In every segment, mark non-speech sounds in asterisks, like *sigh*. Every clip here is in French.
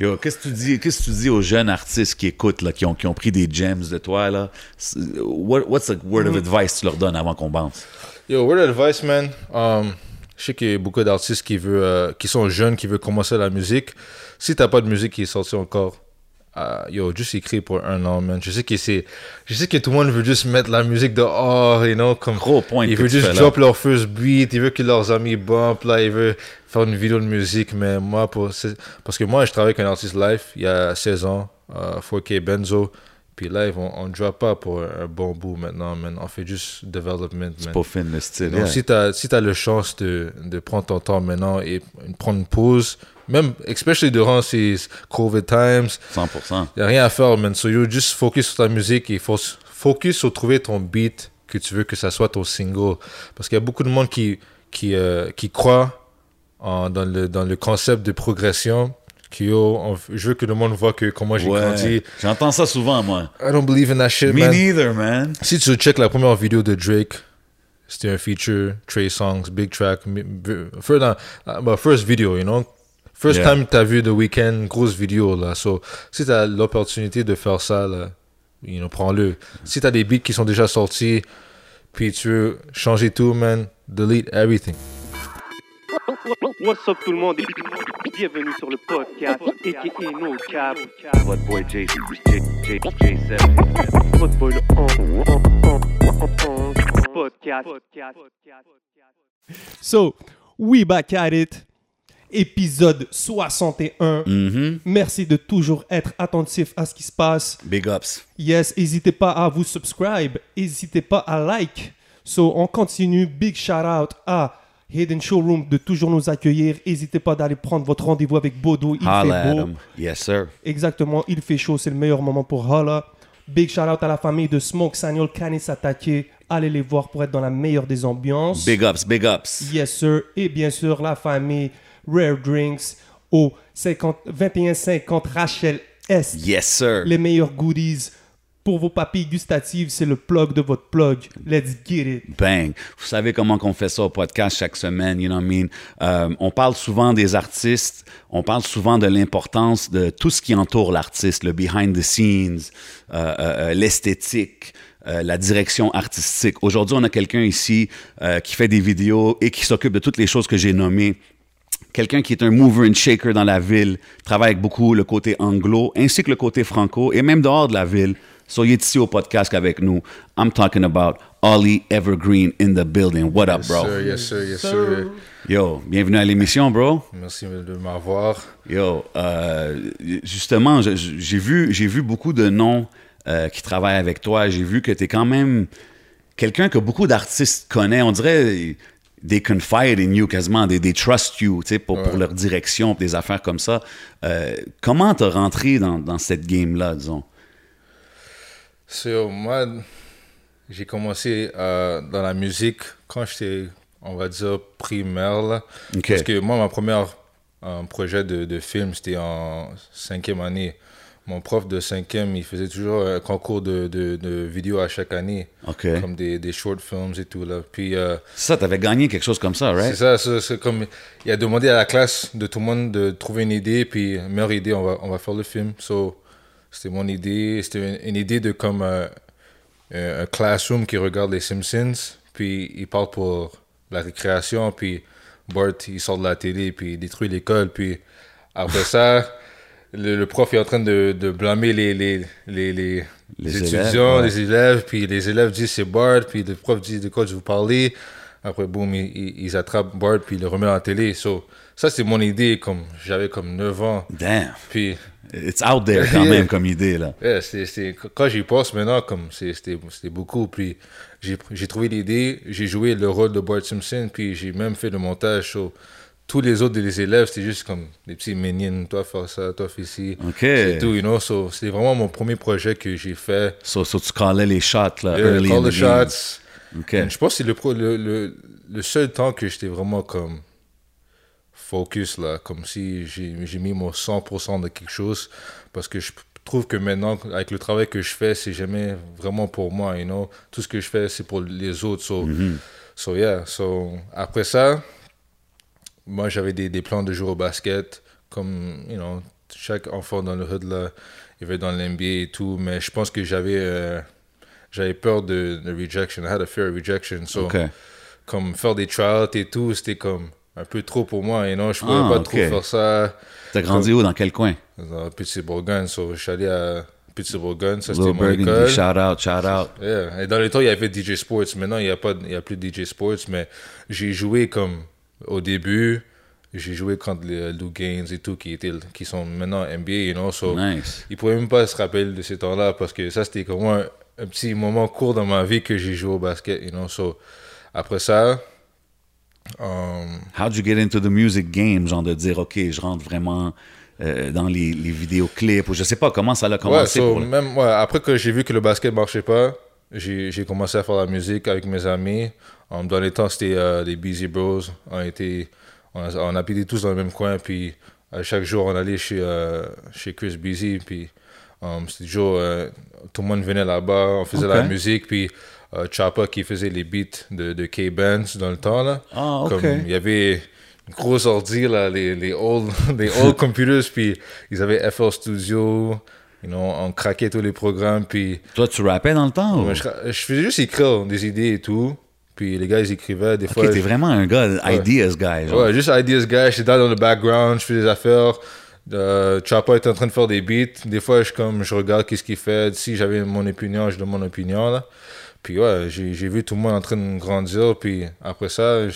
Yo, qu'est-ce que tu dis, qu'est-ce que tu dis aux jeunes artistes qui écoutent, là, qui ont, qui ont pris des gems de toi, là? What, what's the word of advice que tu leur donnes avant qu'on bounce? Yo, word advice, man. Um, je sais qu'il y a beaucoup d'artistes qui, veulent, euh, qui sont jeunes, qui veulent commencer la musique. Si t'as pas de musique qui est sortie encore, euh, yo, juste écris pour un an, man. Je sais que c'est, je sais que tout le monde veut juste mettre la musique dehors, you know, comme. Gros point Ils veulent juste fais là. drop leur first beat, ils veulent que leurs amis bump, là, ils veulent faire une vidéo de musique, mais moi, pour, c'est- parce que moi, je travaille avec un artiste live il y a 16 ans, euh, 4K Benzo, puis live, on, on drop pas pour un bon bout maintenant, man. On fait juste development, man. Pas fin le style. Donc, yeah. si tu as, si le chance de, de prendre ton temps maintenant et prendre une pause, même, especially durant ces COVID times, 100%. il n'y a rien à faire, man. So, you just focus sur ta musique et faut focus sur trouver ton beat que tu veux que ça soit ton single. Parce qu'il y a beaucoup de monde qui, qui, euh, qui croit en- dans, le, dans le concept de progression. Que, yo, on- je veux que le monde voit que comment j'ai Ouais. grandi. J'entends ça souvent, moi. I don't believe in that shit, Me man. neither, man. Si tu check la première vidéo de Drake, c'était un feature, Trey Songs, Big Track, first, uh, bah, first video, you know? First Yeah. time t'as vu The Weeknd, grosse vidéo, là. So, si t'as l'opportunité de faire ça, là, you know, prends-le. Si t'as des beats qui sont déjà sortis, puis tu veux changer tout, man, delete everything. What's up tout le monde? Et bienvenue sur le podcast aka No Cap. What boy J J J J7. Votre boy le on, on, on, on, on, podcast. So, we back at it. Épisode 61. Mhm. Merci de toujours être attentif à ce qui se passe. Big ups. Yes, n'hésitez pas à vous subscribe. N'hésitez pas à like. So, on continue. Big shout out à Hidden Showroom de toujours nous accueillir. N'hésitez pas d'aller prendre votre rendez-vous avec Bodo. Il Holla fait beau. Yes, sir. Exactement, il fait chaud, c'est le meilleur moment pour Holla. Big shout out à la famille de Smoke Sagnol Canis Attaqué. Allez les voir pour être dans la meilleure des ambiances. Big ups, big ups. Yes, sir. Et bien sûr, la famille Rare Drinks au 50 2150 Rachel Est. Yes, sir. Les meilleurs goodies pour vos papilles gustatives, c'est le plug de votre plug. Let's get it. Bang. Vous savez comment qu'on fait ça au podcast chaque semaine, you know what I mean? Euh, on parle souvent des artistes, on parle souvent de l'importance de tout ce qui entoure l'artiste, le behind the scenes, euh, euh, euh, l'esthétique, la direction artistique. Aujourd'hui, on a quelqu'un ici qui fait des vidéos et qui s'occupe de toutes les choses que j'ai nommées. Quelqu'un qui est un mover and shaker dans la ville, travaille avec beaucoup le côté anglo, ainsi que le côté franco, et même dehors de la ville. So, il est ici au podcast avec nous. I'm talking about Ollie Evergreen in the building. What up, bro? Sir, yes, sir, yes, sir. Yo, bienvenue à l'émission, bro. Merci de m'avoir. Yo, euh, justement, j'ai vu, j'ai vu beaucoup de noms euh, qui travaillent avec toi. J'ai vu que tu es quand même quelqu'un que beaucoup d'artistes connaissent. On dirait des confide in you quasiment, des, des trust you, tu sais, pour, pour leur direction, des affaires comme ça. Euh, comment t'as rentré dans, dans cette game-là, disons? So, moi, j'ai commencé euh, dans la musique quand j'étais, on va dire, primaire. Là. Parce que moi, ma première euh, projet de, de film, c'était en cinquième année. Mon prof de cinquième, il faisait toujours un concours de, de, de vidéos à chaque année. Comme des, des short films et tout. Là. Puis, euh, Ça, t'avais gagné quelque chose comme ça, c'est right? ça, c'est c'est comme. Il a demandé à la classe de tout le monde de trouver une idée, puis meilleure idée, on va, on va faire le film. So, c'était mon idée. C'était une, idée de comme euh, un un classroom qui regarde les Simpsons, puis il parle pour la récréation, puis Bart, il sort de la télé, puis il détruit l'école, puis après ça. *laughs* Le, le prof est en train de, de blâmer les, les, les, les, Les étudiants, élèves, ouais. les élèves, puis les élèves disent c'est Bart, puis le prof dit de quoi je vous parler. Après, boum, ils, ils- ils attrapent Bart, puis ils le remettent à la télé. So, ça, c'est mon idée, comme j'avais comme 9 ans. Damn. Puis, It's out there quand Yeah. même comme idée, là. c'est- c'est- quand j'y pense maintenant, comme c'était c'était beaucoup. Puis, j'ai trouvé l'idée, j'ai joué le rôle de Bart Simpson, puis j'ai même fait le montage. So, tous les autres des élèves, c'était juste comme des petits minions, toi faire ça, toi fais ci. OK. C'est tout, you know. So, c'est vraiment mon premier projet que j'ai fait. So, so tu callais les shots, là, Yeah, early call the shots. OK. Je pense que c'est le, pro- le, le, le seul temps que j'étais vraiment comme focus là, comme si j'ai mis mon 100% de quelque chose parce que je trouve que maintenant avec le travail que je fais, c'est jamais vraiment pour moi, you know. Tout ce que je fais, c'est pour les autres. So, so yeah, so après ça, moi j'avais des, des plans de jouer au basket comme, you know, chaque enfant dans le hood, là, il va dans l'NBA et tout, mais je pense que j'avais euh, j'avais peur de, de rejection. I had a fear of rejection. So, comme faire des tryouts et tout, c'était comme un peu trop pour moi. Et non, je pouvais Ah, pas trop faire ça T'as grandi où? Dans quel coin? dans Petit Bourgogne. So, je suis allé à Petit Bourgogne, ça c'était mon école. Shout out, shout out. Yeah. Et dans le temps, il y avait DJ Sports. Maintenant, il n'y a, pas- il y a plus DJ Sports, mais j'ai joué comme au début. J'ai joué contre les Lou Gaines et tout, qui, étaient, qui sont maintenant NBA, you know. So, Nice. ils pouvaient même pas se rappeler de ces temps-là parce que ça, c'était comme un, un petit moment court dans ma vie que j'ai joué au basket, you know. So, après ça, um, How'd you get into the music game? Genre de dire, OK, je rentre vraiment euh, dans les, les vidéoclips ou je sais pas comment ça a Ouais, commencé. so, pour le- même, ouais, après que j'ai vu que le basket marchait pas, j'ai commencé à faire la musique avec mes amis. Um, dans les temps, c'était euh, les Beasy Bros. On, était, on, a- on habitait tous dans le même coin. Puis à chaque jour, on allait chez, euh, chez Chris Beasy. Puis um, c'était toujours. euh, tout le monde venait là-bas. On faisait la musique. Puis Choppa qui faisait les beats de, de K-Benz dans le temps. Là. Ah, OK. Comme il y avait une grosse ordi, là, les, les old, *laughs* les old *laughs* computers, puis ils avaient FL Studio, you know, on craquait tous les programmes, puis Toi, tu rappais dans le temps? ou? je, je faisais juste écrire des idées et tout, puis les gars, ils écrivaient, des fois... OK, t'es vraiment un gars, ideas guy. genre. Ouais, juste ideas guy, j'étais dans le background, je fais des affaires. Euh, Chopper est en train de faire des beats. Des fois, je, comme, je regarde qu'est-ce qu'il fait. Si j'avais mon opinion, je donne mon opinion. Là. Puis ouais, j'ai vu tout le monde en train de grandir. Puis après ça, eux,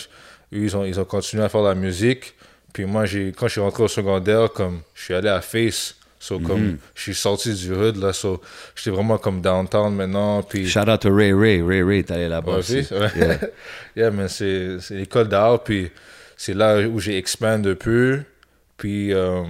ils ont, ils ont continué à faire la musique. Puis moi, quand je suis rentré au secondaire, comme, je suis allé à Face. So, comme, je suis sorti du hood, là. So, j'étais vraiment comme downtown maintenant. Puis Shout out to Ray Ray. Ray Ray, t'es allé là-bas Ouais, aussi. aussi, ouais. Yeah. *laughs* yeah, mais c'est l'école d'art, puis c'est là où j'ai expand un peu. Puis euh,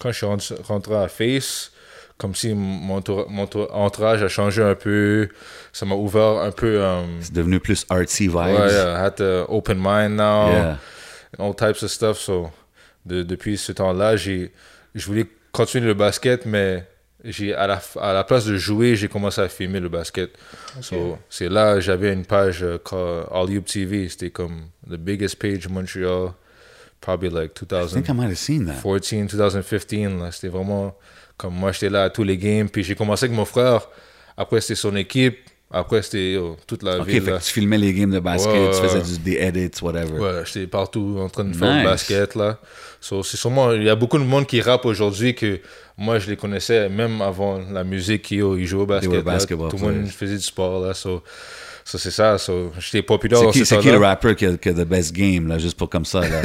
quand je suis rentré à Face, comme si mon, mon tour- entourage a changé un peu, ça m'a ouvert un peu. euh, C'est devenu plus artsy vibes. ouais, yeah, I had to open mind now, Yeah. all types of stuff. So, de- depuis ce temps-là, j'ai je voulais continuer le basket, mais j'ai à la, à la place de jouer, j'ai commencé à filmer le basket. So, c'est là j'avais une page called All You TV. C'était comme the biggest page in Montreal, probably like I think I 2014, might have seen that. 2015. là. C'était vraiment comme moi, j'étais là à tous les games. Puis j'ai commencé avec mon frère. Après, c'était son équipe. Après, c'était oh, toute la OK, ville. fait là. que tu filmais les games de basket, Ouais, tu faisais du, des edits, whatever. Ouais, j'étais partout en train de faire Nice. le basket là. So, c'est sûrement il y a beaucoup de monde qui rappe aujourd'hui que moi je les connaissais même avant la musique qui oh, ils jouaient au basket. Tout le monde faisait du sport là. So, so, c'est ça. So, j'étais populaire C'est qui, ce c'est qui le rapper qui a, qui a the best game, là, juste pour comme ça, là?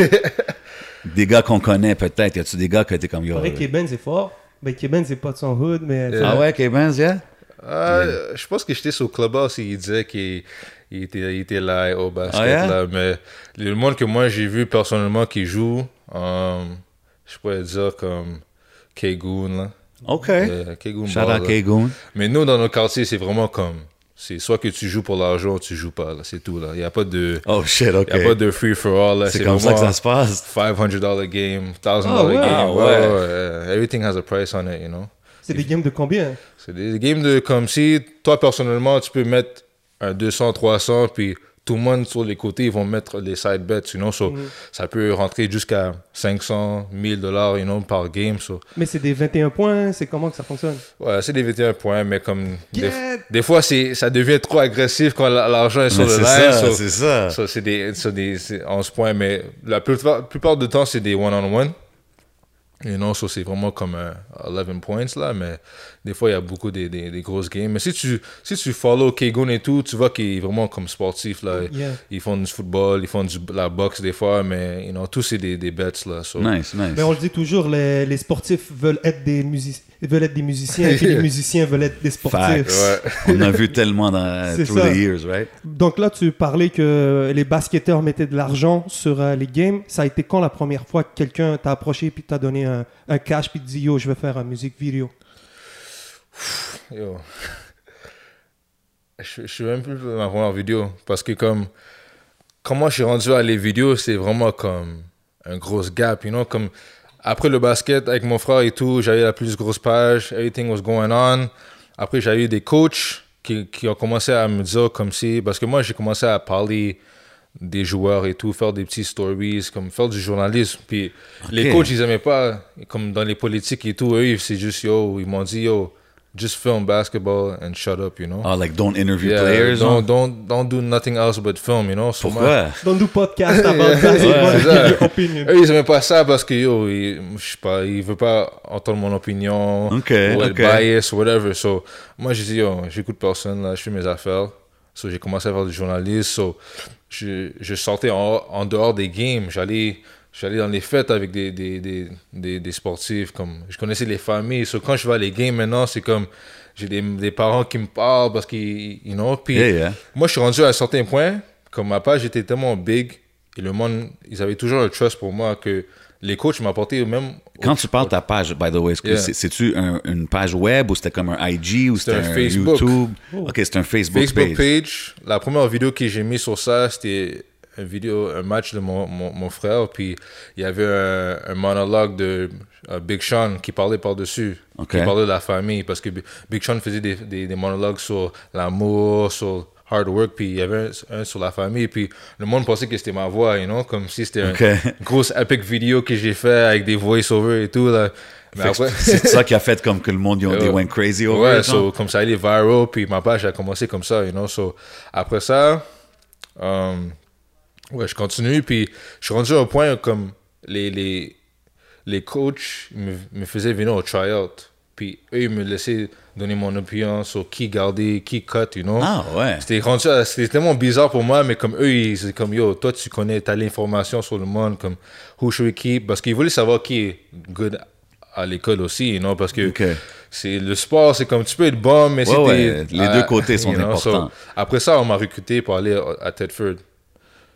*laughs* des gars qu'on connaît, peut-être. Y a-tu des gars que t'es comme yo? C'est vrai que Benz est fort. Ben, Benz n'est pas de son hood, mais. Ah ouais, K-Benz, yeah? Ah, Je pense que j'étais sur Clubhouse et il disait qu'il il était, il était là au basket Ah, yeah? là. Mais le monde que moi j'ai vu personnellement qui joue, um, je pourrais dire comme K-Goon là. OK. Euh, K-Goon Shout out là. K-Goon. Mais nous, dans nos quartiers, c'est vraiment comme. C'est soit que tu joues pour l'argent ou tu joues pas, là. C'est tout, là. Il n'y a pas de. Oh shit, OK. Y a pas de free for all, là. C'est comme ça que ça se passe. 500 game, 1000 Ah, ouais. game. Ah, ouais. ouais. ouais, ouais. Everything has a price on it, you know. C'est des games de combien? C'est des games de comme si, toi, personnellement, tu peux mettre un 200, 300, puis tout le monde sur les côtés, ils vont mettre les side bets, you know. So, Mm. Ça peut rentrer jusqu'à 500, 1000 dollars, you know, par game. So. Mais c'est des 21 points, c'est comment que ça fonctionne? Ouais, c'est des 21 points, mais comme. Des, Get! des fois, c'est, ça devient trop agressif quand la- l'argent est sur Mais le ça, so- c'est ça. so c'est des, so des c'est 11 points, mais la plupart, plupart du temps, c'est des one-on-one. Et non, so c'est vraiment comme euh, 11 points, là, mais des fois, il y a beaucoup des, des, des grosses games. Mais si tu, si tu follow Kegon et tout, tu vois qu'il est vraiment comme sportif, là. Yeah. Ils font du football, ils font du, la boxe des fois, mais, you know, tous c'est des, des bets, là. So, Nice, nice. Mais on le dit toujours, les, les sportifs veulent être des, music- veulent être des musiciens et les *laughs* musiciens veulent être des sportifs. Ouais. *laughs* On a vu tellement dans, through ça. the years, right? Donc là, tu parlais que les basketteurs mettaient de l'argent sur euh, les games. Ça a été quand la première fois que quelqu'un t'a approché puis t'a donné un, un cash puis te dit yo, je veux faire une musique vidéo? Yo. Je, je suis même plus ma première vidéo. Parce que comme... Comment je suis rendu à les vidéos, c'est vraiment comme un gros gap, you know? Comme après le basket, avec mon frère et tout, j'avais la plus grosse page, everything was going on. Après, j'ai eu des coachs qui, qui ont commencé à me dire comme si... Parce que moi, j'ai commencé à parler des joueurs et tout, faire des petits stories, comme faire du journalisme. Puis les coachs, ils aimaient pas, comme dans les politiques et tout, eux, c'est juste, yo, ils m'ont dit, yo, just film basketball and shut up, you know? Ah, like, don't interview Yeah, players. don't, don't, don't do nothing else but film, you know? So moi- Pourquoi? Don't do podcast *laughs* about basketball. Ouais, c'est ça. Your opinion. Eux, ils aimaient pas ça parce que, yo, ils, je sais pas, ils veulent pas entendre mon opinion. Ok, ou être bias, whatever. So, moi, j'ai dit, yo, j'écoute personne, là, je fais mes affaires. So, j'ai commencé à faire du journalisme. So, je, je sortais en, en dehors des games. J'allais, j'allais dans les fêtes avec des, des, des, des, des sportifs. Comme, je connaissais les familles. So, quand je vais à les games maintenant, c'est comme, j'ai des, des parents qui me parlent parce qu'ils, you know, puis Yeah, yeah. moi, je suis rendu à un certain point, comme ma page était tellement big, et le monde, ils avaient toujours un trust pour moi que les coachs m'apportaient même. Quand tu parles de ta page, by the way, Yeah. c'est-tu un- une page web ou c'était comme un IG ou c'était un un, Facebook. YouTube? Ok, c'est un Facebook, Facebook page. page, la première vidéo que j'ai mis sur ça, c'était une vidéo, un match de mon, mon, mon frère, puis il y avait un, un monologue de euh, Big Sean qui parlait par-dessus, Ok. qui parlait de la famille, parce que Bi- Big Sean faisait des, des, des monologues sur l'amour, sur hard work, puis il y avait un, un sur la famille, puis le monde pensait que c'était ma voix, you know, comme si c'était Ok. une *laughs* grosse epic vidéo que j'ai fait avec des voice-overs et tout, là. C'est *laughs* ça qui a fait comme que le monde, they went crazy over Ouais, it, so, comme ça, il est viral, puis ma page a commencé comme ça, you know. So, après ça, um, ouais, je continue, puis je suis rendu à un point comme les, les, les coachs me, me faisaient venir au tryout, puis eux, ils me laissaient donner mon opinion sur qui garder, qui cut, you know? Ah, ouais. C'était tellement bizarre pour moi, mais comme eux, ils c'est comme yo, toi tu connais, t'as l'information sur le monde, comme who should we keep, parce qu'ils voulaient savoir qui est good à l'école aussi, you know, parce que c'est le sport, c'est comme tu peux être bon, mais Ouais, les deux côtés sont you know, importants. so, après ça, on m'a recruté pour aller à Tedford.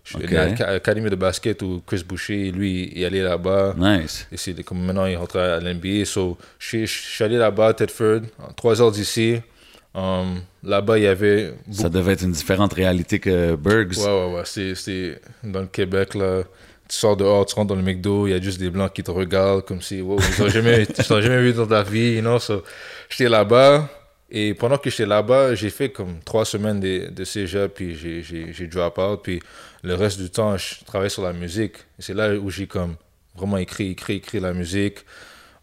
Je suis Ok. allé à l'académie de basket où Chris Boucher, lui, il allait là-bas. Nice. Et c'est comme maintenant, il rentre à l'NBA. So, je, suis- je suis allé là-bas à Tedford, trois heures d'ici. Um, là-bas, il y avait Ça devait être une différente réalité que Bergs. Ouais, ouais, ouais. C'est, dans le Québec, là. Tu sors dehors, tu rentres dans le McDo, il y a juste des blancs qui te regardent comme si, wow, ils t'ont jamais, *laughs* jamais vu dans ta vie, you know? So, j'étais là-bas. Et pendant que j'étais là-bas, j'ai fait comme trois semaines de, de cégep, puis j'ai, j'ai, j'ai drop out. Puis le reste du temps, je travaillais sur la musique. Et c'est là où j'ai comme vraiment écrit, écrit, écrit la musique.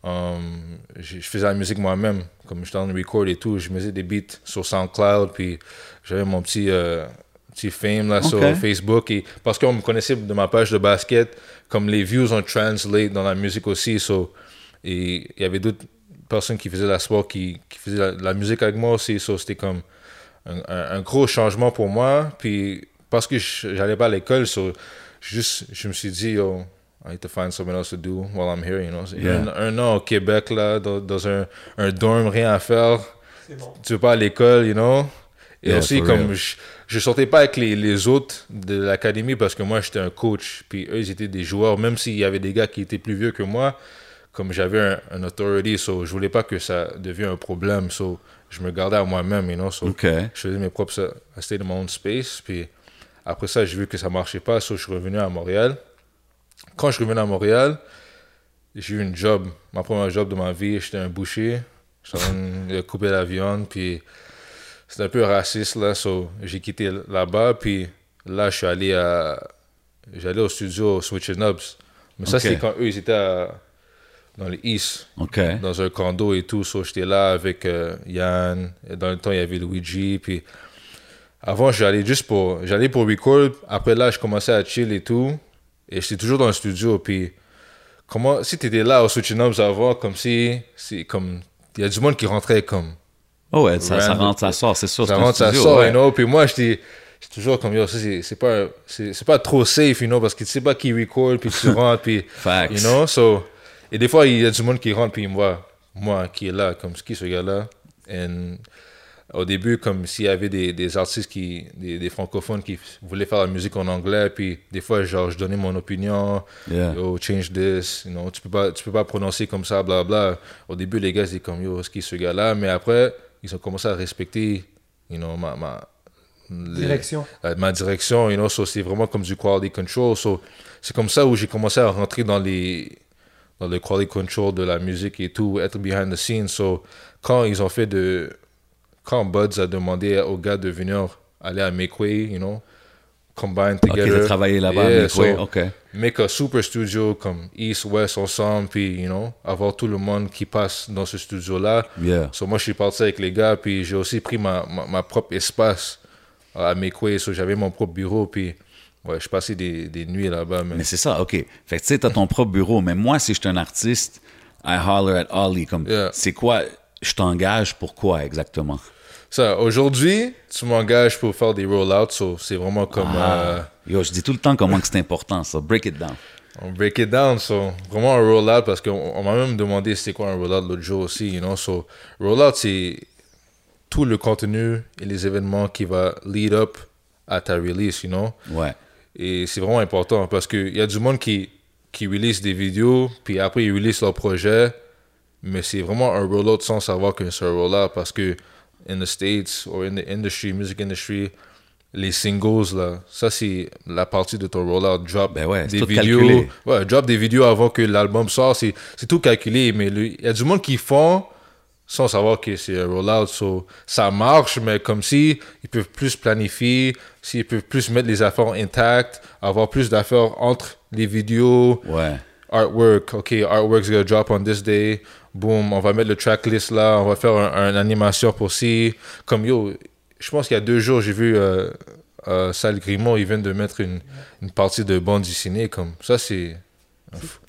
Um, je je faisais la musique moi-même, comme j'étais en record et tout. Je faisais des beats sur SoundCloud, puis j'avais mon petit, euh, petit fame là, sur Ok. Facebook. Et, parce qu'on me connaissait de ma page de basket, comme les views ont translate dans la musique aussi. So, et il y avait d'autres personnes qui faisaient la sport, qui, qui faisaient la, la musique avec moi aussi. So, c'était comme un, un- un gros changement pour moi. Puis parce que je- j'allais pas à l'école, so, juste, je me suis dit, yo, I need to find something else to do while I'm here, you know. Yeah. Un, un an au Québec, là, dans, dans un, un dorm, rien à faire. Bon. Tu veux pas à l'école, you know. Et Yeah, aussi, for comme je, je sortais pas avec les, les autres de l'académie parce que moi, j'étais un coach. Puis eux, ils étaient des joueurs. Même s'il y avait des gars qui étaient plus vieux que moi, comme j'avais un, un authority, so, je voulais pas que ça devienne un problème. So, je me gardais à moi-même, you know. So, je faisais mes propres I stayed in my own space puis après ça j'ai vu que ça marchait pas so je suis revenu à Montréal quand je suis revenu à Montréal j'ai eu une job ma première job de ma vie j'étais un boucher j'étais en couper la viande puis c'était un peu raciste là so j'ai quitté là-bas puis là je suis allé à j'allais au studio Switch Nubs mais ça c'était quand eux ils étaient à- dans les East dans un condo et tout. So, j'étais là avec euh, Yann. Et dans le temps, il y avait Luigi. Puis avant, j'allais juste pour, j'allais pour record. Après là, je commençais à chill et tout. Et j'étais toujours dans le studio. Puis comment, si t'étais là au Switching Ups avant, comme si, c'est comme, il y a du monde qui rentrait comme, Oh, ouais, ça, ça rentre, ça sort, c'est sûr. ça c'est rentre, ça studio, sort, ouais. you know. Puis moi, j'étais, j'étais toujours comme, yo, ça, c'est, c'est pas, c'est, c'est pas trop safe, you know, parce que tu sais pas qui record, puis tu *laughs* rentres, puis, Facts. you know, so, et des fois, il y a du monde qui rentre, puis il me voit, moi, qui est là, comme, qui ce gars-là, et au début, comme s'il y avait des, des artistes qui, des, des francophones qui voulaient faire la musique en anglais, puis des fois, genre, je donnais mon opinion, Yeah. yo, change this, you know, tu peux pas, tu peux pas prononcer comme ça, bla bla. Au début, les gars, ils étaient comme, yo, c'est qui ce gars-là? Mais après, ils ont commencé à respecter, you know, ma, ma, les- Direction. euh, ma direction, you know, so c'est vraiment comme du quality control. So, c'est comme ça où j'ai commencé à rentrer dans les dans le quality control de la musique et tout, être behind the scenes. So, quand ils ont fait de quand Buds a demandé aux gars de venir aller à Make Way, you know, combine Ok, together. t'as travaillé là-bas, Yeah, so, ok. make a super studio comme East, West ensemble, puis, you know, avoir tout le monde qui passe dans ce studio-là. Yeah. So, moi, je suis parti avec les gars, puis j'ai aussi pris ma, ma, ma propre espace à Makeway. So, j'avais mon propre bureau, puis ouais, je passais des, des nuits là-bas. Mais c'est ça, OK. Fait que tu sais, t'as ton propre bureau, mais moi, si je suis un artiste, I holler at Ollie. Comme, Yeah. c'est quoi, je t'engage pour quoi exactement? Ça, aujourd'hui, tu m'engages pour faire des rollouts, so c'est vraiment comme... euh, Ah. Yo, je dis tout le temps comment que c'est important, ça. Break it down. On break it down, so vraiment un rollout parce qu'on on m'a même demandé c'était quoi un rollout l'autre jour aussi, you know. So rollout c'est tout le contenu et les événements qui va lead up à ta release, you know? Ouais. Et c'est vraiment important parce qu'il y a du monde qui, qui release des vidéos, puis après ils release leur projet, mais c'est vraiment un rollout sans savoir que c'est un rollout parce que in the States or in the industry, music industry, les singles là, ça c'est la partie de ton rollout. Drop Ben ouais, des vidéos. Ouais, drop des vidéos avant que l'album sort, c'est tout calculé, mais il y a du monde qui font sans savoir que c'est un rollout. So, ça marche, mais comme si ils peuvent plus planifier, s'ils peuvent plus mettre les affaires intactes, avoir plus d'affaires entre les vidéos, Ouais. artwork. OK, artwork's gonna drop on this day. Boom, on va mettre le tracklist là, on va faire un, un animation pour si. Comme yo, je pense qu'il y a deux jours, j'ai vu euh, euh, Sal Grimaud, il vient de mettre une, une partie de bande dessinée. Comme ça, c'est.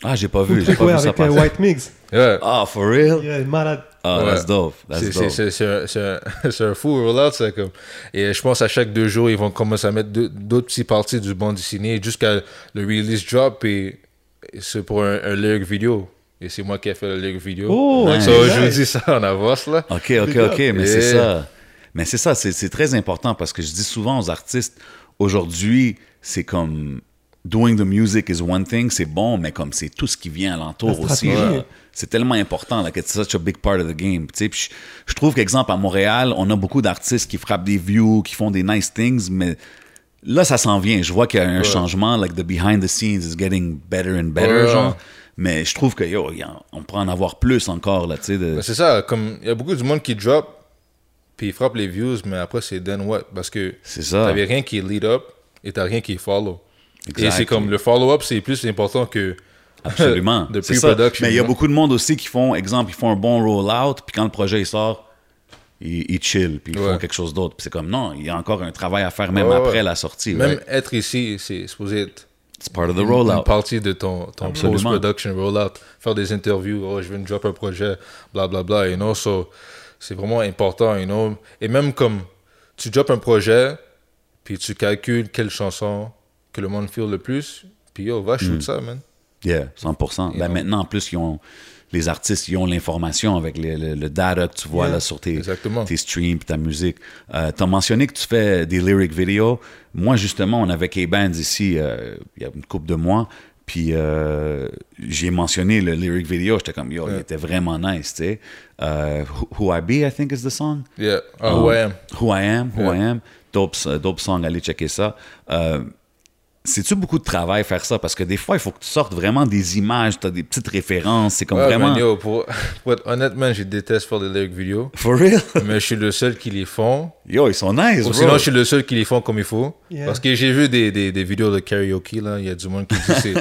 Ah, j'ai pas vu, j'ai pas ouais, vu ça avec euh, passer. White Mix. *laughs* Yeah. Ah, for real? Yeah, malade. Ah, Ouais. that's dope. C'est- That's C'est dope. c'est- c'est un, c'est un, fou rollout, ça. Comme. Et je pense à chaque deux jours, ils vont commencer à mettre d'autres petites parties du bande dessinée jusqu'à le release drop. Et, et c'est pour un, un lyric vidéo. Et c'est moi qui ai fait le lyric vidéo. Oh, Nice. So, je vous dis ça en avance, là. OK, OK. OK, mais c'est ça. Mais c'est ça, c'est c'est très important parce que je dis souvent aux artistes, aujourd'hui, c'est comme doing the music is one thing, c'est bon, mais comme c'est tout ce qui vient alentour aussi. C'est tellement important, like it's such a big part of the game. Puis je, je trouve qu'exemple, à Montréal, on a beaucoup d'artistes qui frappent des views, qui font des nice things, mais là, ça s'en vient. Je vois qu'il y a un changement, like the behind the scenes is getting better and better, Ouais. genre. Mais je trouve que, yo, on pourrait en avoir plus encore, là, tu sais. de- Ben, c'est ça, comme il y a beaucoup de monde qui drop, puis ils frappent les views, mais après c'est then what? Parce que t'avais rien qui est lead up et t'as rien qui est follow. Et c'est comme le follow-up, c'est plus important que *laughs* Absolument. de pre-production. Mais il y a hein. beaucoup de monde aussi qui font, exemple, ils font un bon roll-out, puis quand le projet il sort, ils, ils chill, puis ils Ouais. font quelque chose d'autre. Puis c'est comme, non, il y a encore un travail à faire même Ouais, après ouais. la sortie. Même être ici, c'est supposé être It's part of the rollout. une partie de ton, post-production rollout. Faire des interviews, oh, je viens de drop un projet, bla bla bla, you know. So, c'est vraiment important, you know. Et même comme tu drop un projet, puis tu calcules quelle chanson que le monde feel le plus, puis yo, va Mm. shoot ça, man. Yeah, 100%. Ben, know? maintenant, en plus, ils ont, les artistes, ils ont l'information avec les- le, le data que tu vois Yeah, là, sur tes, tes streams, ta musique. Euh, tu as mentionné que tu fais des lyric videos. Moi, justement, on avait K-Bands ici euh, il y a une couple de mois. Puis euh, j'ai mentionné le lyric video. J'étais comme, yo, il était vraiment nice, tu sais. Euh, Who Who I Be, I think is the song? Yeah, ah, Um, ouais. Who I Am, Who Yeah. I Am. Dope, dope song, allez checker ça. C'est-tu beaucoup de travail faire ça? Parce que des fois, il faut que tu sortes vraiment des images, tu as des petites références. C'est comme Ouais, vraiment. man, yo, pour, pour être honnêtement, je déteste faire des lyric vidéos, For real? *laughs* mais je suis le seul qui les font. Yo, ils sont nice, Ou bro. sinon, je suis le seul qui les font comme il faut. Yeah. Parce que j'ai vu des, des, des vidéos de karaoke, là. Il y a du monde qui dit que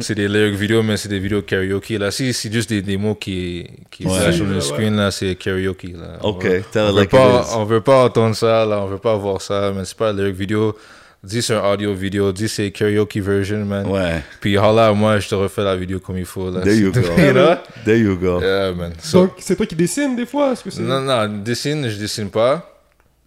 c'est- *laughs* des lyric vidéos, mais c'est des vidéos karaoke, là. Si c'est juste des, des mots qui, qui Ouais. sur le ouais. screen, là, c'est karaoke, là. On Ok, veut- on veut, like pas, it is. on veut pas entendre ça, là. On veut pas voir ça, mais c'est pas lyric vidéo. Dis c'est un audio vidéo, dis c'est karaoke version, man. Ouais. Puis là, moi, je te refais la vidéo comme il faut, là. There you go. *laughs* you know? There you go. Yeah, man. So- Donc, c'est toi qui dessines des fois est-ce que c'est... non, non, dessine, je dessine pas.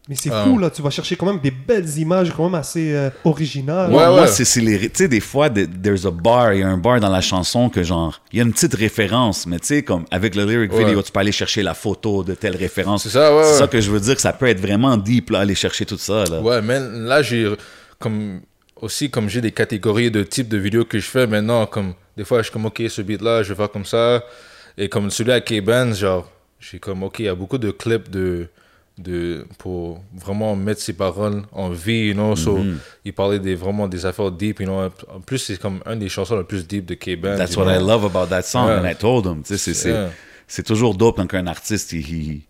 Mais c'est Ah. fou, là. Tu vas chercher quand même des belles images, quand même assez euh, originales. Ouais, Moi, moi, ouais. c'est c'est les. Tu sais, des fois, de- there's a bar, il y a un bar dans la chanson que, genre, il y a une petite référence, mais tu sais, comme avec le lyric Ouais. video, tu peux aller chercher la photo de telle référence. C'est ça, ouais, C'est ouais. ça que je veux dire, que ça peut être vraiment deep, là, aller chercher tout ça, là. Ouais, mais là, j'ai comme aussi comme j'ai des catégories de types de vidéos que je fais maintenant, comme des fois, je suis comme, ok, ce beat-là, je vais faire comme ça. Et comme celui à K-Benz, genre, j'ai comme, ok, il y a beaucoup de clips de, de, pour vraiment mettre ses paroles en vie, you know. So, Mm-hmm. il parlait des, vraiment des affaires deep, you know. En plus, c'est comme un des chansons les plus deep de K-Benz. That's what I love about that song, Yeah. and I told him. Tu sais, c'est- Yeah. toujours dope quand un artiste, il-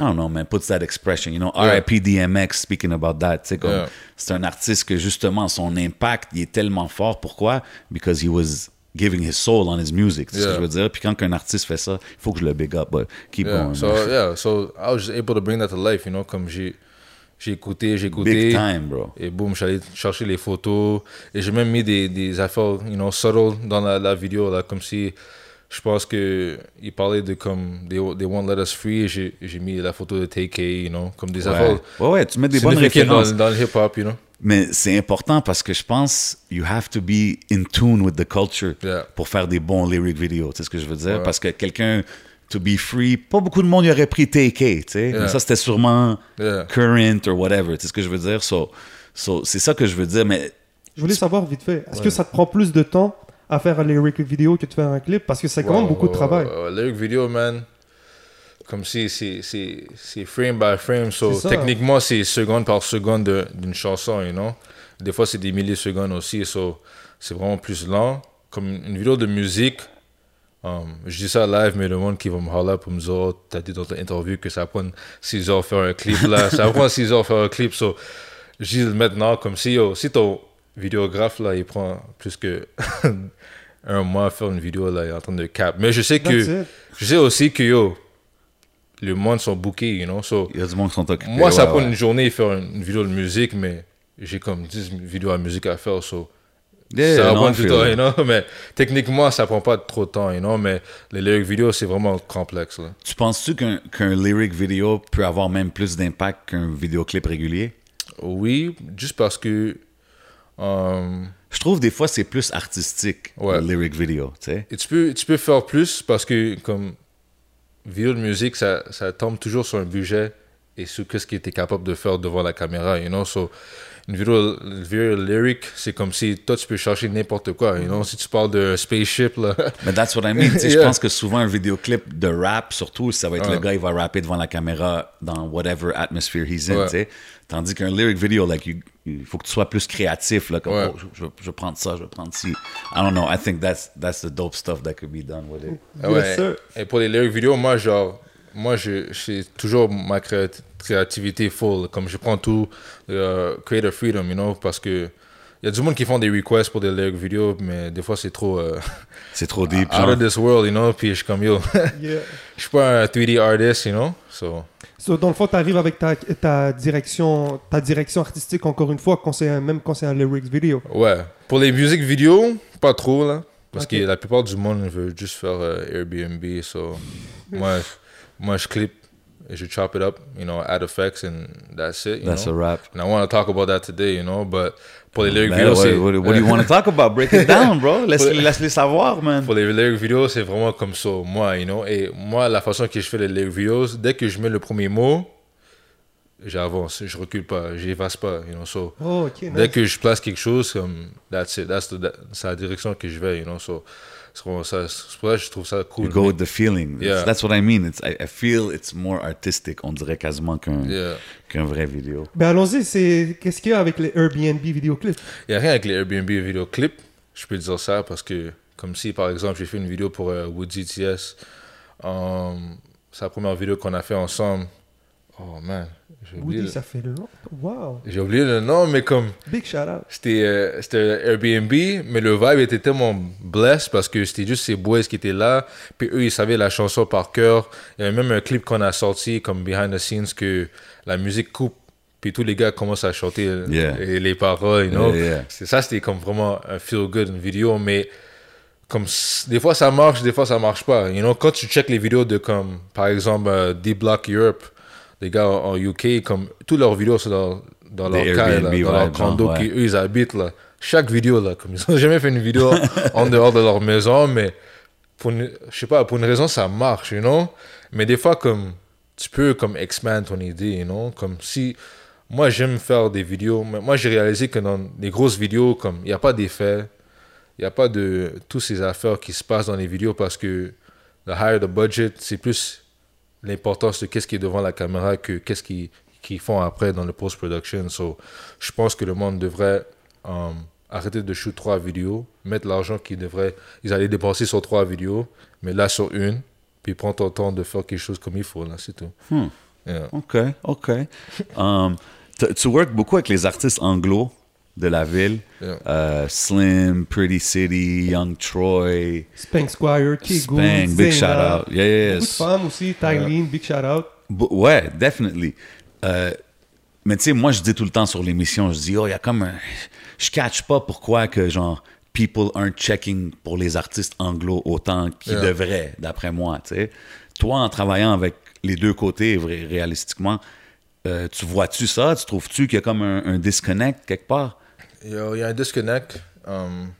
I don't know, man, puts that expression. You know, Yeah. R.I.P. DMX, speaking about that. Comme, Yeah. c'est un artiste que justement, son impact, il est tellement fort. Pourquoi? Because he was giving his soul on his music. C'est ce que Yeah. je veux dire? Puis quand un artiste fait ça, il faut que je le big up. But keep Yeah. going. So yeah, so I was just able to bring that to life, you know, comme j'ai j'ai écouté, j'ai écouté. Big time, bro. Et boum, j'allais chercher les photos. Et j'ai même mis des, des affaires, you know, subtle dans la, la vidéo, là, comme si, je pense que il parlait de comme, they, they won't let us free. Et j'ai j'ai mis la photo de TK, you know, comme des Ouais. affaires ouais, ouais, tu mets des bonnes références. dans, dans le hip-hop, you know. Mais c'est important parce que je pense you have to be in tune with the culture Yeah. pour faire des bons lyric videos. Tu sais ce que je veux dire? Ouais. Parce que quelqu'un, to be free, pas beaucoup de monde y aurait pris TK, tu sais? Yeah. Mais ça, c'était sûrement Yeah. current or whatever. Tu sais ce que je veux dire? So, so, c'est ça que je veux dire. Mais Je voulais savoir vite fait, est-ce que ça te prend plus de temps à faire un lyric vidéo que de faire un clip Parce que c'est quand même beaucoup de travail. ouais. Lyric video, man. Comme si c'est frame by frame. So, ça. techniquement, c'est seconde par seconde de- d'une chanson, you know. Des fois, c'est des millisecondes aussi. So, c'est vraiment plus lent. Comme une vidéo de musique, um, je dis ça live, mais le monde qui va me holler pour me dire, oh, t'as dit dans ton interview que ça prend 6 heures faire un clip là. ça prend 6 heures faire un clip. So, je dis maintenant, comme si, yo, si ton vidéographe là, il prend plus que *laughs* un mois à faire une vidéo là, il est en train de cap. Mais je sais que, je sais aussi que yo, le monde sont bookés, you know. So, il y a du monde qui sont occupés. moi, ça ouais, prend ouais. une journée faire une, vidéo de musique, mais j'ai comme 10 vidéos à musique à faire. So, Yeah, ça va non, prendre I du temps, you know. *laughs* Mais techniquement, ça prend pas trop de temps, you know. Mais les lyric vidéos, c'est vraiment complexe, là. Tu penses-tu qu'un qu'un lyric vidéo peut avoir même plus d'impact qu'un vidéoclip régulier? Oui, juste parce que. Um, Je trouve des fois c'est plus artistique, Ouais. le lyric video, tu sais. Et tu peux, tu peux faire plus parce que, comme vidéo de musique, ça, ça tombe toujours sur un budget et sur ce que tu es capable de faire devant la caméra, you know? So, une vidéo, une vidéo lyrique, c'est comme si toi, tu peux chercher n'importe quoi, you know? Si tu parles d'un spaceship, là. *laughs* Mais that's what I mean. tu sais, Je *laughs* Yeah. pense que souvent un vidéoclip de rap, surtout, ça va être le Ouais. gars, il va rapper devant la caméra dans whatever atmosphere he's in, Ouais. tu sais. Tandis qu'un lyric video, like, you- il faut que tu sois plus créatif, là, comme, Ouais. oh, je, je, vais prendre ça, je vais prendre ci. I don't know, I think that's, that's the dope stuff that could be done with it. Ah Yes, sir. Et pour les lyric vidéos, moi, genre, moi, je, c'est toujours ma créat- créativité full. Comme je prends tout, euh, creative freedom, you know, parce que il y a du monde qui font des requests pour des lyric vidéos, mais des fois, c'est trop euh, *laughs* C'est trop deep, out genre. of this world, you know, puis je suis comme, yo, *laughs* Yeah. je suis pas un 3D artist, you know, so, So, dans le fond, tu arrives avec ta, ta, direction, ta direction artistique, encore une fois, quand c'est un- même quand c'est un lyrics vidéo. ouais. Pour les musiques vidéo, pas trop, là, parce que la plupart du monde veut juste faire euh, Airbnb, so, moi, moi, je clip et je chop it up, you know, add effects and that's it, you That's know? a rap. And I want to talk about that today, you know, but pour les lyric Ben, videos, what, what, what do you want to talk about? Break it *laughs* down, bro. Laisse- Laisse-les savoir, man. Pour les lyric videos, c'est vraiment comme ça, moi, you know? Et moi, la façon que je fais les lyric videos, dès que je mets le premier mot, j'avance, je recule pas, j'évase pas, you know? So, Oh, ok, nice. dès que je place quelque chose, comme, that's it, that's the, that- c'est la direction que je vais, you know? So, pour ça que je trouve ça cool. You go with the feeling. It's- Yeah. That's what I mean. It's, I, I feel it's more artistic. On dirait quasiment qu'un Yeah. qu'un vrai vidéo. Ben allons-y, c'est qu'est-ce qu'il y a avec les Airbnb vidéoclips? Il n'y a rien avec les Airbnb vidéo clips, je peux dire ça, parce que, comme si, par exemple, j'ai fait une vidéo pour euh, Woody TS, um, c'est la première vidéo qu'on a fait ensemble. Oh man, Woody, le- ça fait long. Wow, j'ai oublié le nom, mais comme, big shout out. c'était euh, c'était Airbnb, mais le vibe était tellement blessed parce que c'était juste ces boys qui étaient là, puis eux, ils savaient la chanson par cœur. Il y avait même un clip qu'on a sorti, comme behind the scenes, que la musique coupe, puis tous les gars commencent à chanter euh, Yeah. et les paroles, you know. Yeah, yeah. C'est ça, c'était comme vraiment un feel good, une vidéo, mais comme des fois ça marche, des fois ça marche pas. You know, quand tu check les vidéos de comme, par exemple, euh, D-Block Europe, les gars en UK, comme, toutes leurs vidéos sont dans, dans leur cas, là, dans leur condo ouais. qu'eux, ils habitent, là. Chaque vidéo, là, comme ils ont *laughs* jamais fait une vidéo *laughs* en dehors de leur maison, mais pour une, je sais pas, pour une raison, ça marche, you know? Mais des fois, comme, tu peux, comme, expand ton idée, you know? Comme si, moi, j'aime faire des vidéos, mais moi, j'ai réalisé que dans des grosses vidéos, comme, il n'y a pas d'effet, il n'y a pas de toutes ces affaires qui se passent dans les vidéos parce que le higher the budget, c'est plus l'importance de qu'est-ce qui est devant la caméra que qu'est-ce qu'ils qu'ils font après dans le post-production. So, je pense que le monde devrait um, arrêter de shoot trois vidéos, mettre l'argent qu'ils devraient, ils allaient dépenser sur trois vidéos, mais là sur une, puis prends ton temps de faire quelque chose comme il faut, là, c'est tout. Yeah. OK, OK. Um, *laughs* t- tu work beaucoup avec les artistes anglo de la ville. Yeah. Euh, Slim, Pretty City, Young Troy, Spank Squire, Kigo, Spang, big shout out. Yeah, Beaucoup de yes. femmes aussi, Tylene, big shout out. B- Ouais, definitely. Euh, mais tu sais, moi, je dis tout le temps sur l'émission, je dis, oh, il y a comme un. Je catch pas pourquoi que, genre, people aren't checking pour les artistes anglo autant qu'ils Yeah. devraient, d'après moi, tu sais. Toi, en travaillant avec les deux côtés, vrai- réalistiquement, euh, tu vois-tu ça? Tu trouves-tu qu'il y a comme un, un disconnect quelque part? Yo, il y a un disconnect. Um,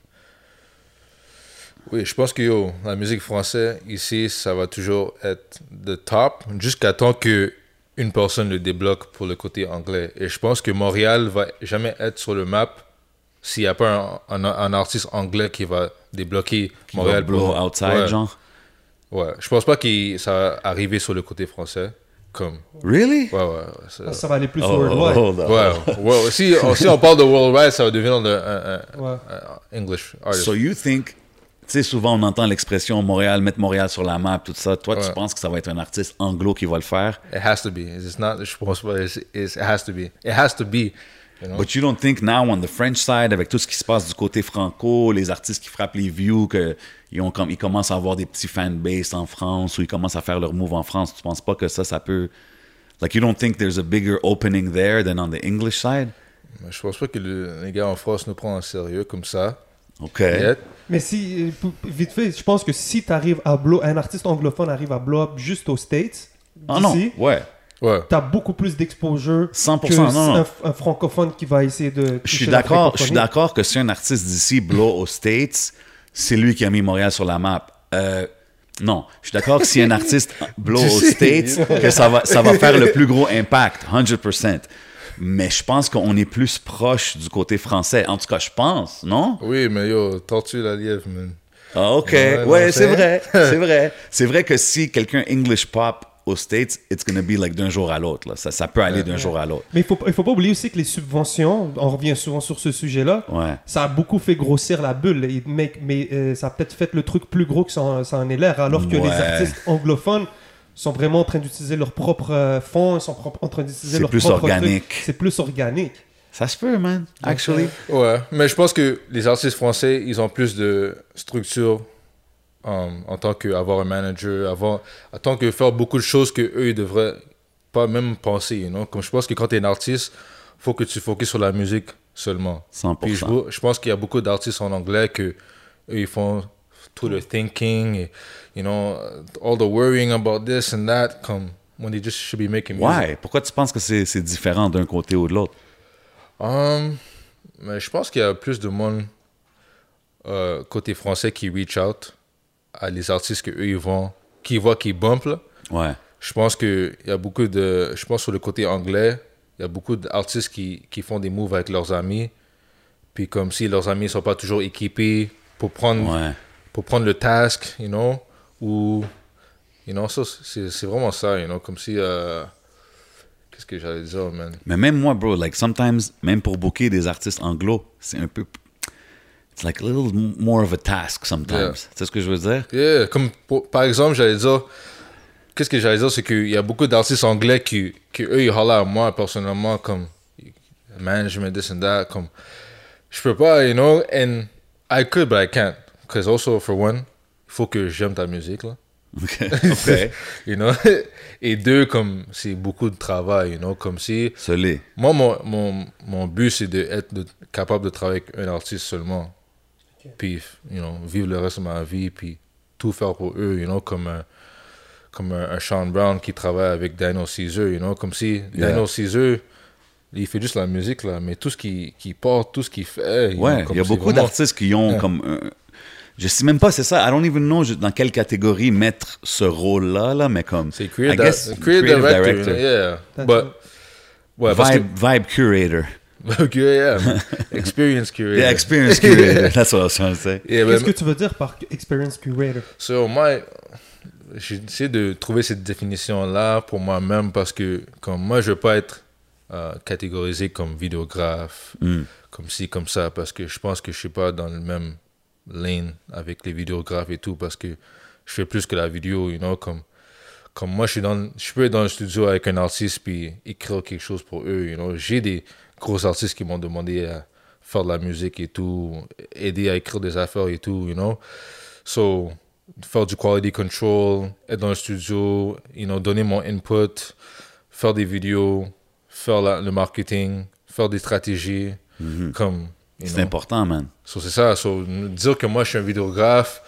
oui, je pense que yo, la musique française, ici, ça va toujours être the top jusqu'à temps que une personne le débloque pour le côté anglais. Et je pense que Montréal va jamais être sur le map s'il n'y a pas un, un- un artiste anglais qui va débloquer Montréal. Blow pour- outside, ouais, genre? Ouais, je pense pas que ça va arriver sur le côté français. Comme, Really? ouais, ouais. ouais, ça- Ça va aller plus Oh, worldwide. on. ouais, ouais, si, si on parle de worldwide, ça va devenir un- Ouais. un English artist. So you think, tu sais, souvent on entend l'expression Montréal, mettre Montréal sur la map, tout ça. Toi, tu penses que ça va être un artiste anglo qui va le faire? It has to be. It's not. Je pense pas. It has to be. It has to be. You know? But you don't think now on the French side, avec tout ce qui se passe du côté franco, les artistes qui frappent les views, que ils, ont comme, ils commencent à avoir des petits fanbase en France ou ils commencent à faire leur move en France, tu penses pas que ça, ça peut... Like, you don't think there's a bigger opening there than on the English side? Mais je pense pas que le- les gars en France nous prennent en sérieux comme ça. OK. Yet. Mais si, vite fait, je pense que si t'arrives à blow, un artiste anglophone arrive à blow up juste aux States, Ah non, ouais. Ouais. t'as beaucoup plus d'exposure 100%, que non, non. Un, un francophone qui va essayer de. Je suis d'accord, je suis d'accord que si un artiste d'ici blow aux States, c'est lui qui a mis Montréal sur la map. Euh, non, je suis d'accord que si un artiste blow aux States, que ça va, ça va faire le plus gros impact, 100%. Mais je pense qu'on est plus proche du côté français. En tout cas, je pense, non? Oui, mais yo, tortue la lièvre, man. Ah, OK. Ouais, Ouais, c'est- vrai. *laughs* C'est vrai. C'est vrai que si quelqu'un English pop aux States, it's gonna be like d'un jour à l'autre. Ça, ça peut aller d'un jour à l'autre. Mais il faut, il faut pas oublier aussi que les subventions, on revient souvent sur ce sujet-là, Ouais. ça a beaucoup fait grossir la bulle. Et- Mais, mais, euh, ça a peut-être fait le truc plus gros que ça en, ça en est l'air, alors que Ouais. les artistes anglophones sont vraiment en train d'utiliser leurs propres euh, fonds, ils sont en train d'utiliser C'est leurs plus propres trucs. organique. C'est plus organique. Ça se peut, man. Actually. Ouais, mais je pense que les artistes français, ils ont plus de structure um, en tant qu'avoir un manager, avoir, en tant que faire beaucoup de choses que eux ils devraient pas même penser. You know? Comme je pense que quand tu es un artiste, faut que tu focuses sur la musique seulement. 100%. Puis je, pense qu'il y a beaucoup d'artistes en anglais que eux, ils font tout le thinking, you know, all the worrying about this and that, comme when they just should be making music. Ouais. Pourquoi tu penses que c'est c'est différent d'un côté ou de l'autre? Um, mais je pense qu'il y a plus de monde euh, côté français qui reach out à les artistes que eux ils vont, qui voient qui bump là. Ouais. Je pense que il y a beaucoup de, je pense sur le côté anglais, il y a beaucoup d'artistes qui, qui font des moves avec leurs amis, puis comme si leurs amis sont pas toujours équipés pour prendre Ouais. pour prendre le task, you know, ou you know, ça c'est c'est vraiment ça, you know, comme si euh, qu'est-ce que j'allais dire, man? Mais même moi, bro, like sometimes, même pour booker des artistes anglo, c'est un peu. It's like a little more of a task sometimes. Yeah. Sais ce que je veux dire? Yeah, comme pour- par exemple, j'allais dire, qu'est-ce que j'allais dire, c'est qu'il y a beaucoup d'artistes anglais qui, qui eux, ils hollent à moi personnellement, comme management, this and that, comme je peux pas, you know, and I could, but I can't. Because also, for one, il faut que j'aime ta musique, là. *laughs* OK. *laughs* OK. You know? *laughs* Et deux, comme c'est beaucoup de travail, you know, comme si. Solé. Moi, mon, mon, mon but, c'est d'être capable de travailler avec un artiste seulement. Puis, you know, vivre le reste de ma vie, puis tout faire pour eux, you know, comme un, comme un, un Sean Brown qui travaille avec Daniel Caesar, you know, comme si Yeah. Daniel Caesar, il fait juste la musique, là, mais tout ce qu'il qu'il porte, tout ce qu'il fait. Ouais, il y a beaucoup vraiment- d'artistes qui ont Yeah. comme. un- je sais même pas, c'est ça. I don't even know dans quelle catégorie mettre ce rôle-là, là, mais comme. C'est creative, creative director, yeah. That's But, ouais, parce que, Vibe, vibe curator. *laughs* Yeah, *laughs* experience curator. Yeah, experience curator. *laughs* That's what I was trying to say. Yeah, Qu'est-ce but- que tu veux dire par experience curator? So, moi, j'ai essayé de trouver cette définition-là pour moi-même parce que, comme moi, je veux pas être euh, catégorisé comme vidéographe, Mm. comme ci, comme ça, parce que je pense que je suis pas dans le même lane avec les vidéographes et tout, parce que je fais plus que la vidéo, you know, comme comme moi, je suis dans, je peux être dans le studio avec un artiste puis écrire quelque chose pour eux. You know? J'ai des gros artistes qui m'ont demandé à faire de la musique et tout, aider à écrire des affaires et tout, you know. So, faire du quality control, être dans le studio, you know, donner mon input, faire des vidéos, faire la- le marketing, faire des stratégies, comme. you C'est important, man. So, c'est ça. So, dire que moi, je suis un vidéographe,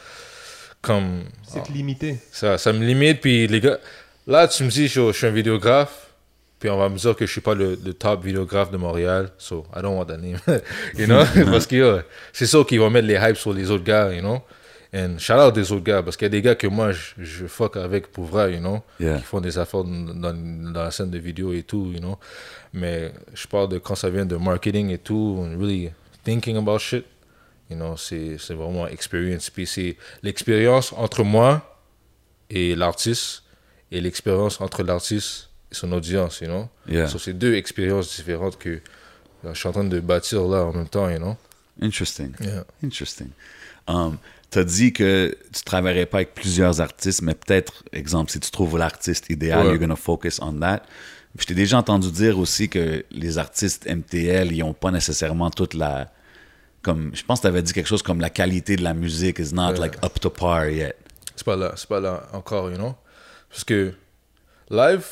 comme. C'est limité. Ça, ça me limite. Puis les gars, là, tu me dis, je, je suis un vidéographe. Puis on va me dire que je suis pas le, le top vidéographe de Montréal. So, I don't want that name. *laughs* you know? parce que c'est sûr qu'ils vont mettre les hypes sur les autres gars, you know? And shout out des autres gars. Parce qu'il y a des gars que moi, je, je fuck avec pour vrai, you know? Yeah. Qui font des affaires dans, la scène de vidéo et tout, you know? Mais je parle de quand ça vient de marketing et tout, and really thinking about shit. You know, c'est vraiment experience. Puis c'est l'expérience entre moi et l'artiste et l'expérience entre l'artiste son audience, you know? Yeah. So, c'est deux expériences différentes que je suis en train de bâtir là en même temps, you know? Interesting. Yeah. Interesting. Um, tu as dit que tu ne travaillerais pas avec plusieurs artistes, mais peut-être, exemple, si tu trouves l'artiste idéal, Ouais. you're going to focus on that. Je t'ai déjà entendu dire aussi que les artistes MTL, ils n'ont pas nécessairement toute la. Comme, je pense que tu avais dit quelque chose comme la qualité de la musique is not like up to par yet. C'est pas là, c'est pas là encore, you know? Parce que live,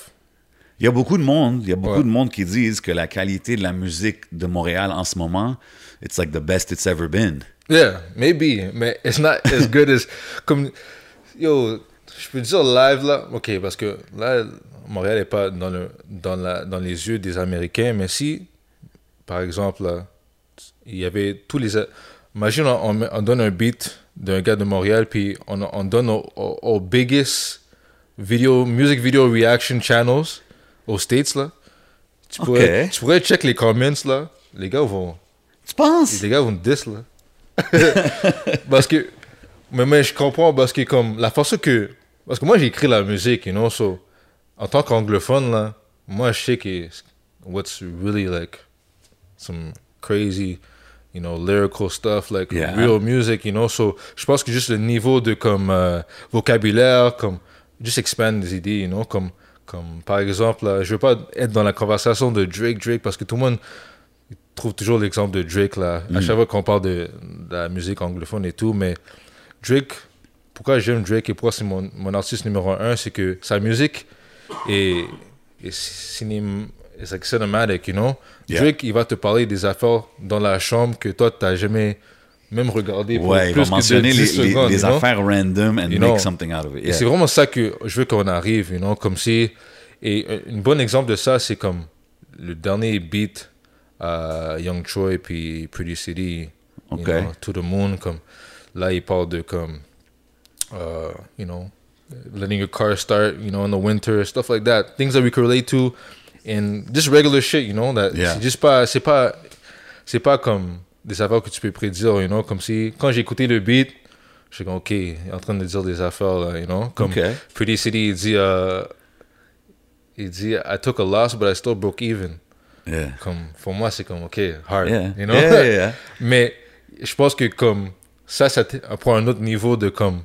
Il y a beaucoup de monde, il y a beaucoup Ouais. de monde qui disent que la qualité de la musique de Montréal en ce moment, it's like the best it's ever been. Yeah, maybe, mais it's not as good as comme yo, je peux dire live là, ok, parce que là Montréal est pas dans le dans la dans les yeux des Américains, mais si par exemple là, il y avait tous les imagine on, donne un beat d'un gars de Montréal puis on, on donne au, au- au biggest video music video reaction channels aux States là. Tu pourrais, tu pourrais check les comments là, les gars vont Tu penses? les gars vont me diss là. *laughs* parce que mais, mais je comprends parce que comme la façon que parce que moi j'ai écrit la musique you know so en tant qu'anglophone là moi je sais que what's really like some crazy you know lyrical stuff like Yeah. real music you know so je pense que juste le niveau de comme euh, vocabulaire comme juste expand des idées you know comme comme par exemple là, je veux pas être dans la conversation de Drake Drake parce que tout le monde trouve toujours l'exemple de Drake là. À chaque fois qu'on parle de, de la musique anglophone et tout, mais Drake, pourquoi j'aime Drake et pourquoi c'est mon, mon artiste numéro un, c'est que sa musique est, est cinéma, it's like cinematic, you know? Yeah. Drake, il va te parler des affaires dans la chambre que toi, t'as jamais même regardé pour Ouais, il plus va de mentionner 10 les, les- secondes, les know? affaires random and You make know? something out of it. Et c'est vraiment ça que je veux qu'on arrive, you know, comme si... Et un bon exemple de ça, c'est comme le dernier beat à Young Troy puis Pretty City, you Ok. know, To the Moon, comme... Là, il parle de comme... uh, you know, letting your car start, you know, in the winter, stuff like that. Things that we can relate to in just regular shit, you know, that Yeah. c'est juste pas... C'est pas... C'est pas comme des affaires que tu peux prédire, you know, comme si... Quand j'ai écouté le beat, je suis comme, OK, il est en train de dire des affaires, là, you know, comme... Ok. Pretty City, il dit, euh, il dit, I took a loss, but I still broke even. Yeah. Comme, pour moi, c'est comme, OK, hard, Yeah. you know? Yeah. *laughs* Mais je pense que comme ça, ça prend un autre niveau de comme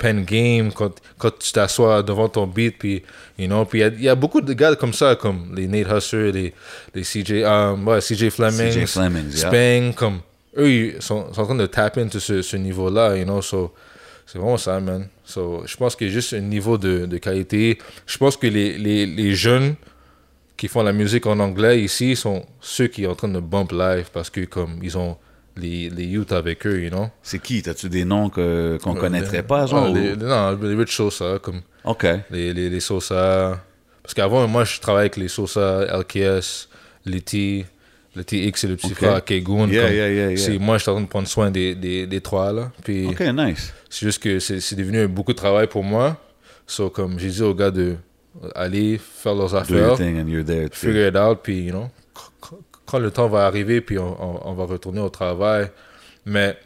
pen game quand, quand tu t'assois devant ton beat puis you know puis il y a- il y, a beaucoup de gars comme ça comme les Nate Husser les, les CJ um, ouais, CJ Fleming CJ Flemings, yeah. Spang comme eux ils sont, sont en train de tap into ce, ce niveau là you know so c'est vraiment ça man so je pense qu'il y a juste un niveau de, de qualité je pense que les, les, les jeunes qui font la musique en anglais ici sont ceux qui sont en train de bump live parce que comme ils ont les, les youth avec eux, you know? C'est qui? T'as-tu des noms qu'on connaîtrait pas, genre? Ah, ou- les, non, les Rich Sosa, comme OK. les, les, les Sosa. Parce qu'avant, moi, je travaillais avec les Sosa, LKS, Letty, Letty X et le petit Ok. frère Kegoon. Yeah, yeah, yeah, yeah. c'est- Moi, je suis en train de prendre soin des, des, des trois, là. Puis OK, nice. c'est juste que c'est devenu beaucoup de travail pour moi. So, comme j'ai dit aux gars de aller faire leurs affaires, thing and you're there. too. figure it out, puis, you know, quand le temps va arriver, puis on, on, on va retourner au travail. Mais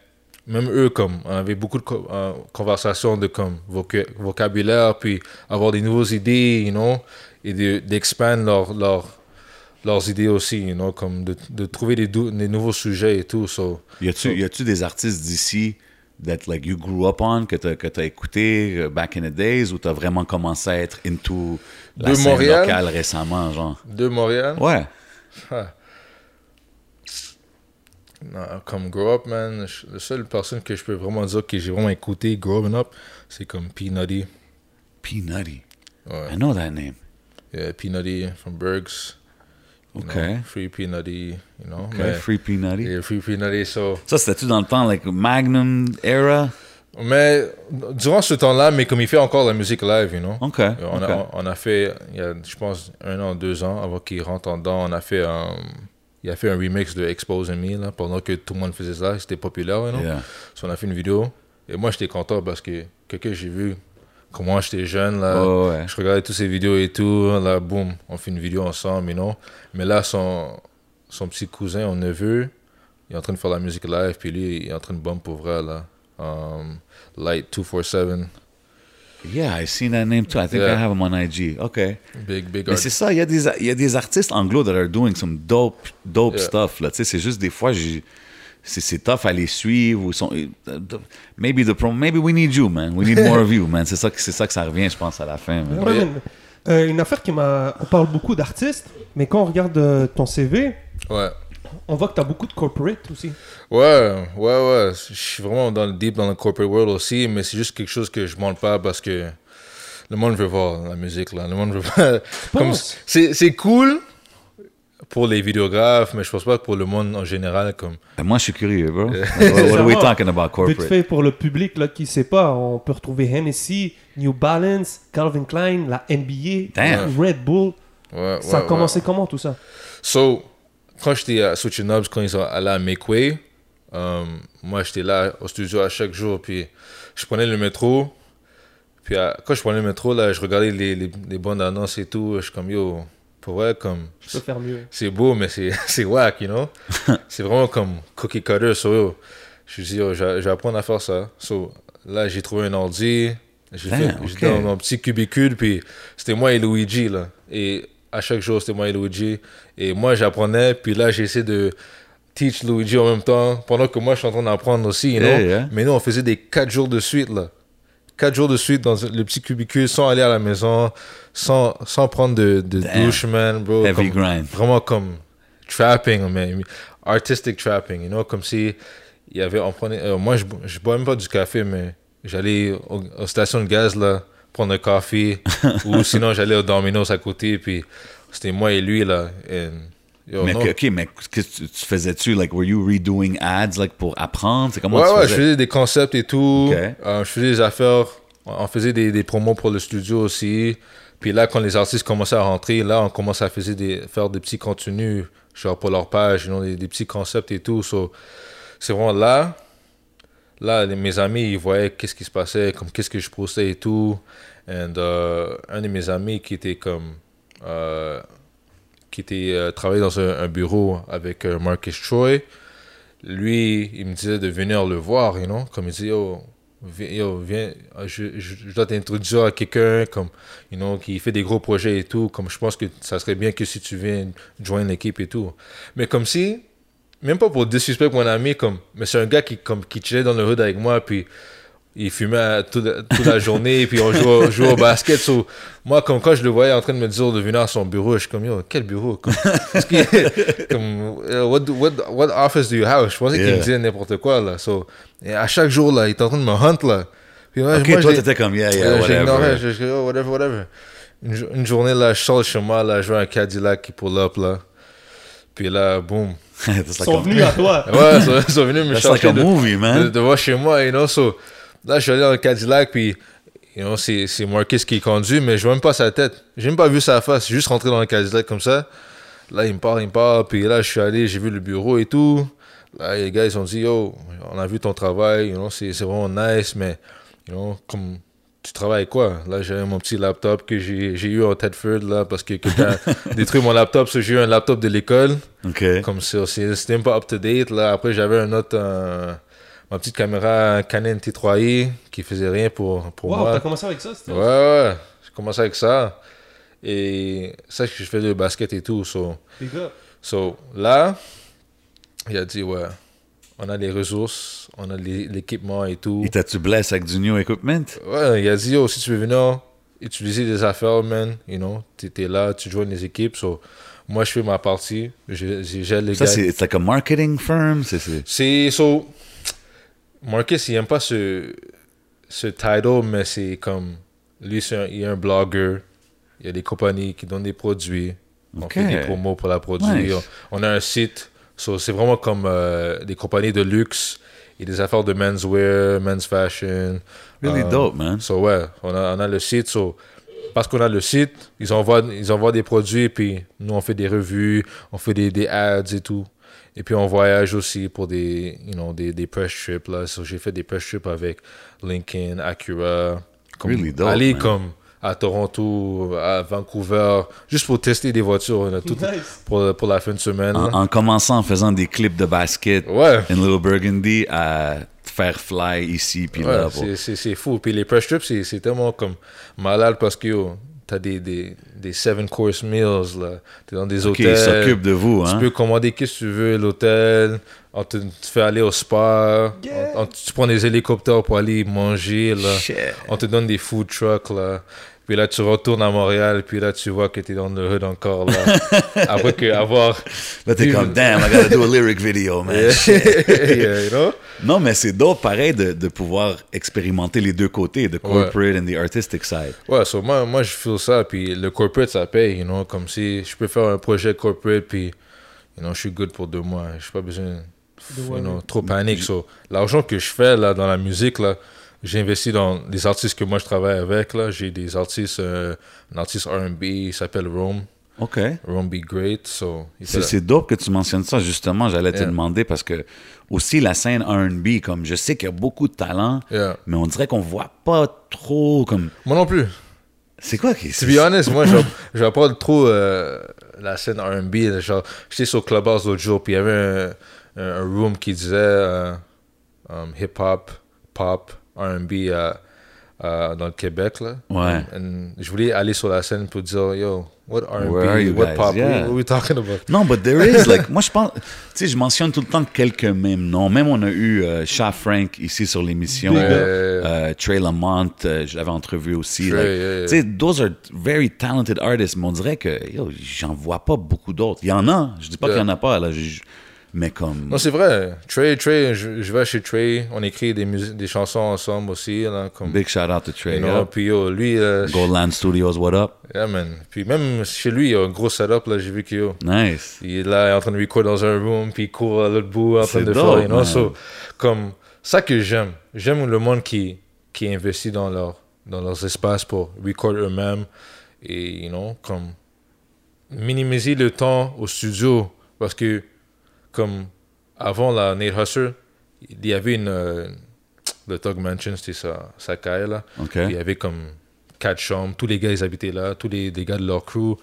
même eux, comme, on avait beaucoup de euh, conversations de comme voca- vocabulaire, puis avoir des nouvelles idées, you know, et de- d'expand leur, leur, leurs idées aussi, you know, comme de, de trouver des, nouveaux sujets et tout. So, Y a-tu, a-tu des artistes d'ici that like you grew up on, que t'as que t'as écouté euh, back in the days, ou t'as vraiment commencé à être into la De scène Montréal? locale récemment, genre? De Montréal? Ouais. Comme Grow Up, man, je- la seule personne que je peux vraiment dire que j'ai vraiment écouté growing up, c'est comme P. Nutty. P. Nutty. Ouais. I know that name. Yeah, P. Nutty from Bergs. know, Okay. Free P. Nutty, you know. Okay, mais- Free P. Nutty. Yeah, Free P. Nutty, so... Ça, c'était-tu dans le temps, like, Magnum era? Mais durant ce temps-là, mais comme il fait encore la musique live, you know. OK, On, a, on a fait, il y a, je pense, un an, deux ans, avant qu'il rentre en dedans, on a fait un, il a fait un remix de Expose Me, là, pendant que tout le monde faisait ça, c'était populaire, you know. Yeah. So, on a fait une vidéo, et moi, j'étais content parce que quelqu'un j'ai vu, comment j'étais jeune, là, ouais. je regardais toutes ces vidéos et tout, là, boum, on fait une vidéo ensemble, you know. Mais là, son, son petit cousin, mon neveu, il est en train de faire la musique live, puis lui, il est en train de bump pour vrai, là. Um, Light 247, Yeah, I seen that name too. I think Yeah. I have him on IG. OK. big, big Mais c'est ça, il y, a des, il y a des artistes anglo that are doing some dope, dope Yeah. stuff. Là. C'est juste des fois, j'ai- c'est c'est tough à les suivre. Ou sont, maybe, the maybe we need you, man. We need more of you, man. C'est ça, que- c'est ça que ça revient, je pense, à la fin. man. Ouais. Euh, une affaire qui m'a. On parle beaucoup d'artistes, mais quand on regarde euh, ton CV, Ouais. On voit que tu as beaucoup de corporate aussi. Ouais, ouais, ouais. Je suis vraiment dans le deep dans le corporate world aussi, mais c'est juste quelque chose que je montre pas parce que le monde veut voir la musique là. Le monde veut pas. C'est c'est cool pour les vidéographes, mais je pense pas que pour le monde en général comme. Moi, je suis curieux, bro. *laughs* what, what are we talking about, Vite corporate? fait pour le public là, qui sait pas, on peut retrouver Hennessy, New Balance, Calvin Klein, la NBA, Damn. Red Bull. Ouais, Ça a commencé ouais. comment tout ça? So, quand j'étais à Switching Knobs, quand ils sont allés à Make Way, euh, moi j'étais là au studio à chaque jour, puis je prenais le métro. Puis à- quand je prenais le métro, là, je regardais les, les, les bandes annonces et tout. Je suis comme, yo, pour vrai, comme, Je peux faire mieux. c'est beau, mais c'est *laughs* c'est whack, you know? *laughs* c'est vraiment comme cookie cutter. So, yo, je me suis dit, yo, je vais apprendre à faire ça. So, là, j'ai trouvé un ordi. J'étais dans mon petit cubicule, puis c'était moi et Luigi, là. Et à chaque jour, c'était moi et Luigi. Et moi, j'apprenais, puis là, j'ai essayé de teach Luigi en même temps, pendant que moi, je suis en train d'apprendre aussi, you know? Yeah, yeah. Mais nous, on faisait des 4 jours de suite, là. 4 jours de suite dans le petit cubicule, sans aller à la maison, sans, sans prendre de, douche, man, bro. Heavy Comme- grind. Vraiment comme trapping, man. Artistic trapping, you know? Comme si il y avait, on prenait, euh, moi, je, je bois même pas du café, mais j'allais au- aux stations de gaz, là, prendre un café, *laughs* ou sinon, j'allais au Domino's à côté, puis c'était moi et lui, là. yo, Mais, que- ok, mais qu'est-ce que tu, tu faisais-tu? Like, were you redoing ads, like, pour apprendre? C'est comment Ouais, tu ouais, je faisais? des concepts et tout. Euh, je faisais des affaires. On faisait des, des promos pour le studio aussi. Puis là, quand les artistes commençaient à rentrer, là, on commençait à des, faire des petits contenus, genre pour leur page, you know, des, des petits concepts et tout. So, c'est vraiment là. Là, mes amis, ils voyaient qu'est-ce qui se passait, comme qu'est-ce que je postais et tout. And, euh, un de mes amis qui était comme. euh, qui était euh, travaillait dans un, bureau avec euh, Marcus Troy lui, il me disait de venir le voir, you know, comme il dit, yo, viens, je dois t'introduire à quelqu'un, comme, you know, qui fait des gros projets et tout, comme je pense que ça serait bien que si tu viens joindre l'équipe et tout. Mais comme si, même pas pour disrespect mon ami, comme, mais c'est un gars qui, comme, qui chillait dans le hood avec moi, puis il fumait toute, la- toute la journée, puis on jouait, au- jouait au basket. So, moi, comme quand je le voyais en train de me dire de venir à son bureau, je suis comme, yo, quel bureau? Comme, qu'il- comme, euh, what, what, what office do you have? Je pensais qu'il Yeah. me disait n'importe quoi, là. So, et à chaque jour, là, il était en train de me hunt, là. Puis, ouais, Ok, moi, toi, t'étais comme, yeah, yeah, whatever. Je je- oh, whatever, whatever. Une, une journée, là, je sors de chez moi, là, je vois un Cadillac qui pull up, là. Puis là, boum. *laughs* Ils like sont venus à toi. *laughs* Ouais, ils sont, venus me That's like chercher a de, movie, man. de, devant chez moi, you know, so, là, je suis allé dans le Cadillac, puis, you know, c'est, c'est Marcus qui conduit, mais je vois même pas sa tête. J'ai même pas vu sa face, juste rentré dans le Cadillac comme ça. Là, il me parle, il me parle, puis là, je suis allé, j'ai vu le bureau et tout. Là, les gars, ils ont dit, yo, on a vu ton travail, you know, c'est, c'est vraiment nice, mais, you know, comme, tu travailles quoi? Là, j'avais mon petit laptop que j'ai, eu en Tedford, là, parce que quelqu'un *laughs* a détruit mon laptop, so j'ai eu un laptop de l'école. OK. Comme ça, c'était même pas up to date. Là. Après, j'avais un autre, euh, ma petite caméra Canon T3i qui faisait rien pour, pour Wow, moi. t'as commencé avec ça, c'était Ouais, ouais, j'ai commencé avec ça. Et ça, je fais le basket et tout. So, gars. so là, il a dit, ouais, on a les ressources, on a l'équipement et tout. Et t'as-tu blessé avec du new equipment? Ouais, il a dit, oh, si tu veux venir utiliser des affaires, man, you know, t'es là, tu joins les équipes. So, moi, je fais ma partie. Je- je- les Ça, gars. c'est it's like a marketing firm? C'est. So, Marcus, il aime pas ce, ce title, mais c'est comme. Lui, un, il est un blogueur. Il y a des compagnies qui donnent des produits. On Ok. fait des promos pour la. Nice. On, on a un site. So, c'est vraiment comme euh, des compagnies de luxe et des affaires de menswear, men's fashion. Really Euh, dope, man. So, ouais, on a, on a le site. So, parce qu'on a le site, ils envoient, ils envoient des produits, puis nous, on fait des revues, on fait des, des ads et tout. Et puis, on voyage aussi pour des, you know, des, des press trips. Là. So, j'ai fait des press trips avec Lincoln, Acura. Comme, Really dope, aller man. comme à Toronto, à Vancouver, juste pour tester des voitures on a tout, Nice. pour, pour la fin de semaine. En, là. en commençant en faisant des clips de basket Ouais. in Little Burgundy à faire fly ici puis là. Ouais, pour- c'est- c'est c'est fou. Puis les press trips, c'est c'est tellement comme malade parce que yo, t'as des, des, des seven course meals, là. T'es dans des Ok, hôtels. ils s'occupent de vous, Tu hein? peux commander qu'est-ce que tu veux, l'hôtel. On te, tu te fait aller au spa. Yeah. On- on- tu prends des hélicoptères pour aller manger, là. Shit. On te donne des food trucks, là. Puis là, tu retournes à Montréal, puis là, tu vois que t'es dans le hood encore, là. *laughs* Après que avoir... Là, t'es comme, damn, I gotta do a lyric video, man. *laughs* Yeah, you know? Non, mais c'est dope, pareil, de, de pouvoir expérimenter les deux côtés, the corporate and the artistic side. Ouais, so moi, moi, je feel ça, puis le corporate, ça paye, you know, comme si je peux faire un projet corporate, puis, you know, je suis good pour deux mois, je pas besoin, you know, trop panique. So, l'argent que je fais, là, dans la musique, là, j'ai investi dans les artistes que moi, je travaille avec, là, j'ai des artistes, euh, un artiste R&B, il s'appelle Rome, OK. Rome Be Great, so, C'est dope que tu mentionnes ça, justement. J'allais te demander parce que aussi la scène R&B, comme je sais qu'il y a beaucoup de talent, Yeah. mais on dirait qu'on voit pas trop comme... Moi non plus. C'est quoi qui... To be honest, moi, *laughs* je vois pas trop euh, la scène R&B. j'étais sur Clubhouse l'autre jour, puis il y avait un, un, un room qui disait euh, um, hip-hop, pop, R&B euh, euh, dans le Québec. Là. Ouais. And je voulais aller sur la scène pour dire, yo, what Where are you R&B, what guys? pop, Yeah. what, are we talking about? Non, but there is, *laughs* like, moi je pense, tu sais, je mentionne tout le temps quelques mêmes noms. Même on a eu euh, Sha Frank ici sur l'émission, euh, Trey Lamont, euh, je l'avais entrevu aussi. Like, yeah, yeah. Tu sais, those are very talented artists, mais on dirait que, yo, j'en vois pas beaucoup d'autres. Il y en a, je dis pas Yeah. qu'il y en a pas, là, je- mais comme, Non, c'est vrai. Trey, Trey, je, je vais chez Trey, on écrit des, des chansons ensemble aussi. Là, comme, big shout out to Trey. you know, yeah. Puis yo, lui, euh, Goldland Studios, what up? yeah, man. Puis même chez lui, il y a un gros setup. Là, j'ai vu que yo, Nice. Il est là, il est en train de record dans un room, puis il court à l'autre bout, en train de dope, faire, you know, so, comme, ça que j'aime. J'aime le monde qui, qui investit dans, leur, dans leurs espaces pour record eux-mêmes, et, you know, comme, minimiser le temps au studio, parce que, comme, avant la Nate Husser, il y avait une, euh, le Tug Mansion, c'était sa, sa caille, là. Il y avait comme quatre chambres. Tous les gars, ils habitaient là. Tous les, les gars de leur crew.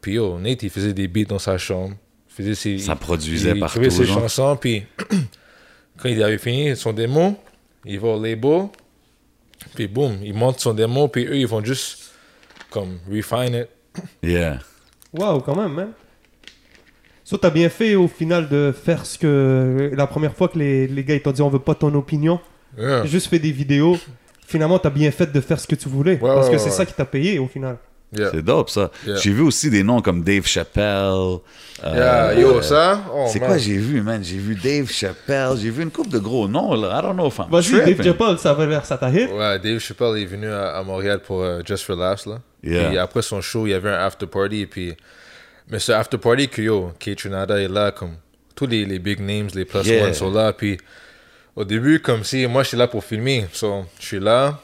Puis yo, Nate, il faisait des beats dans sa chambre. Il faisait ses, Ça il- produisait il, partout, écrivait ses genre. chansons. Puis *clears throat* quand il avait fini son démo, il va au label. Puis boum, il monte son démo. Puis eux, ils vont juste comme refine it. Yeah. Waouh, quand même, man. So, t'as bien fait au final de faire ce que. La première fois que les, les gars ils t'ont dit on veut pas ton opinion, Yeah. Juste fait des vidéos. Finalement, t'as bien fait de faire ce que tu voulais. Ouais, parce ouais, que c'est ouais. ça qui t'a payé au final. Yeah. C'est dope, ça. Yeah. J'ai vu aussi des noms comme Dave Chappelle. euh, Yeah, yo, ça? oh, C'est quoi j'ai vu, man? J'ai vu Dave Chappelle, j'ai vu une couple de gros noms, là. I don't know if I'm Vas-y, Dave. Chappelle, ça avait l'air, ça t'a hit? Ouais, Dave Chappelle est venu à, à Montréal pour euh, Just for Laughs, là. Yeah. Puis après son show, il y avait un after party, et puis... Mais ce after party que, yo, Trinada est là, comme... Tous les, les big names, les plus Yeah. one sont là, puis... Au début, comme si... Moi, j'étais là pour filmer, so, je suis là...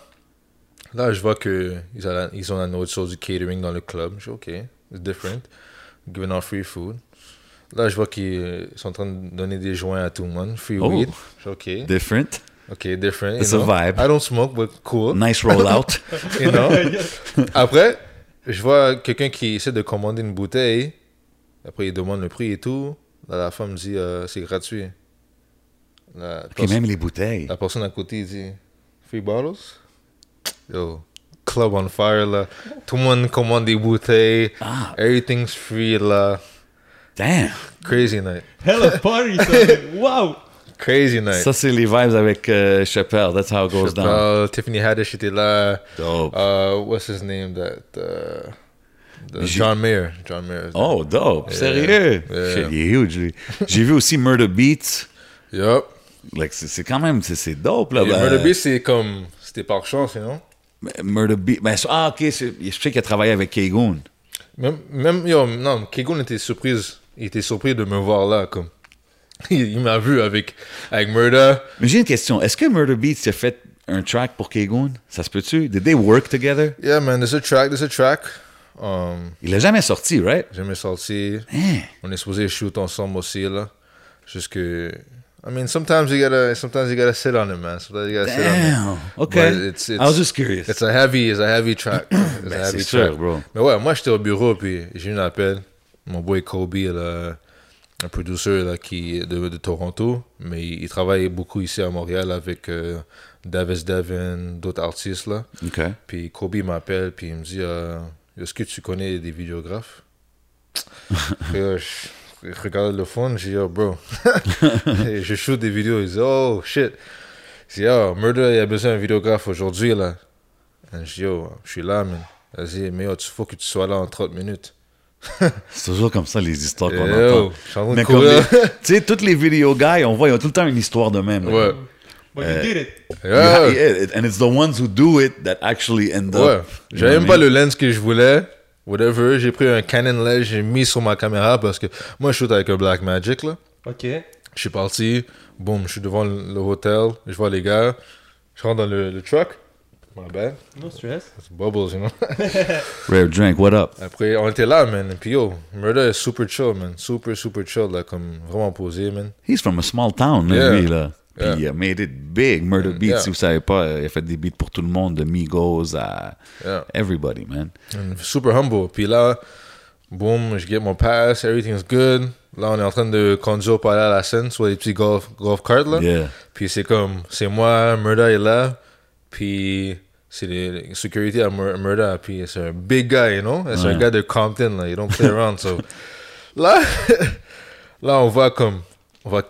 Là, je vois que ils ont, ils ont une autre chose du catering dans le club. Je dis, OK, it's different. Giving out free food. Là, je vois qu'ils sont en train de donner des joints à tout le monde. Free Oh. weed. Je dis, OK. Different. OK, different. It's you a know. vibe. I don't smoke, but cool. Nice rollout. *laughs* You know? *laughs* Après, je vois quelqu'un qui essaie de commander une bouteille. Après, il demande le prix et tout. Là, la femme dit euh, c'est gratuit. La, même les bouteilles. la personne à côté dit Free bottles? Yo, club on fire là. Tout le monde commande des bouteilles. Ah. Everything's free là. Damn. Crazy night. Hell of party. Wow! Crazy night. Ça, c'est les vibes avec euh, Chappelle. That's how it goes down. Chappelle, Tiffany Haddish était là. Dope. Uh, what's his name? That uh, the John Mayer. John Mayer. Oh, dope. Yeah. Sérieux? Yeah. Shit, il est huge. J'ai vu aussi Murder Beats. Yup. Like, c'est quand même, c'est dope, là. Et Ben, Murder Beast, c'est comme. C'était par chance, you know? Murder Beats. Ben, ah, ok. Je sais qu'il a travaillé avec Kegoon. Même, même yo, non, Kegon était surprise. Il était surpris de me voir là, comme. *laughs* il m'a vu avec, avec Murder. Mais j'ai une question. Est-ce que Murder Beats a fait un track pour Kegoon? Ça se peut-tu? Did they work together? Yeah, man, there's a track, there's a track. Um, Il l'a jamais sorti, right? Jamais sorti. Hein? On est supposé shoot ensemble aussi, là. Juste que. I mean, sometimes you gotta, sometimes you gotta sit on it, man. Sometimes you gotta sit on it. Damn. Okay. But it's- it's- I was just curious. It's a heavy, it's a heavy track. *coughs* It's Ben, a c'est heavy sûr, track. bro. Mais ouais, moi j'étais au bureau puis j'ai eu un appel. Mon boy Kobe, là, un producer là, qui est de, de Toronto, mais il, il travaille beaucoup ici à Montréal avec euh, Davis Devin, d'autres artistes là. Puis Kobe m'appelle puis il me dit euh, Est-ce que tu connais des vidéographes? Puis, euh, je, je regarde le phone, j'ai dit Yo, bro. Et *laughs* je shoot des vidéos. Il dit Oh shit. Je dis Yo, Murder, il a besoin d'un vidéographe aujourd'hui là. Et je dis Yo, je suis là, man. Vas-y, mais yo, il faut que tu sois là en 30 minutes. *laughs* C'est toujours comme ça, les histoires qu'on Yo, entend. de Mais comme *laughs* tu sais, tous les vidéo guys, on voit, ils ont tout le temps une histoire de même. là. Ouais. But you did it. You Yeah. yeah, And it's the ones who do it that actually end Ouais. up. J'avais même pas le lens que je voulais. Whatever. J'ai pris un Canon lens, j'ai mis sur ma caméra parce que moi, je shoot avec un Blackmagic, là. Ok. Je suis parti. Boum, je suis devant le, le hôtel. Je vois les gars. Je rentre dans le, le truck. My bad. No stress. It's bubbles, you know? *laughs* Rare Drink, what up? Après, on était là, man. Et puis, yo, Murder est super chill, man. Super, super chill, là. Comme vraiment posé, man. He's from a small town, là, Yeah. lui, là. Puis Yeah. il a made it big. Murder Beats, yeah. si vous savez pas, il a fait des beats pour tout le monde, de Migos à Yeah. everybody, man. And super humble. Puis là, boum, je get mon pass. Everything's good. Là, on est en train de conduire pour aller à la scène sur les petits golf, golf carts, là. Yeah. Puis c'est comme, c'est moi, Murda est là, puis c'est les sécurité à Mur- Murda, puis c'est un big guy, you know? C'est un Ouais. gars de Compton, là, you don't play around, so. *laughs* Là, là, on voit comme, on voit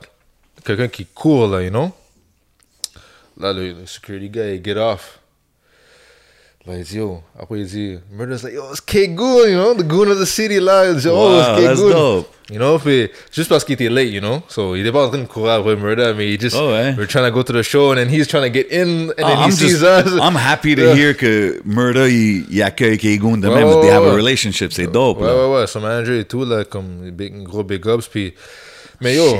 quelqu'un qui court, là, you know? Là, le, le security guy, il get off. Il dit, yo, après il dit, Murda's like, yo, it's K-Goon, you know? The goon of the city, là. Il dit, oh, Wow, it's that's K-Goon. dope. You know, puis juste parce qu'il était late, you know? So, il était pas en train de courir après Murda, mais il just, Oh, ouais. we're trying to go to the show, and then he's trying to get in, and then Ah, he I'm, sees just- us. I'm happy to Yeah. hear que Murda, il, il accueille Kegoon de Ouais, même. ouais, They have a relationship, c'est dope. Ouais, là. ouais, ouais, son manager et tout, là, comme, big, gros big ups, puis... Mais yo,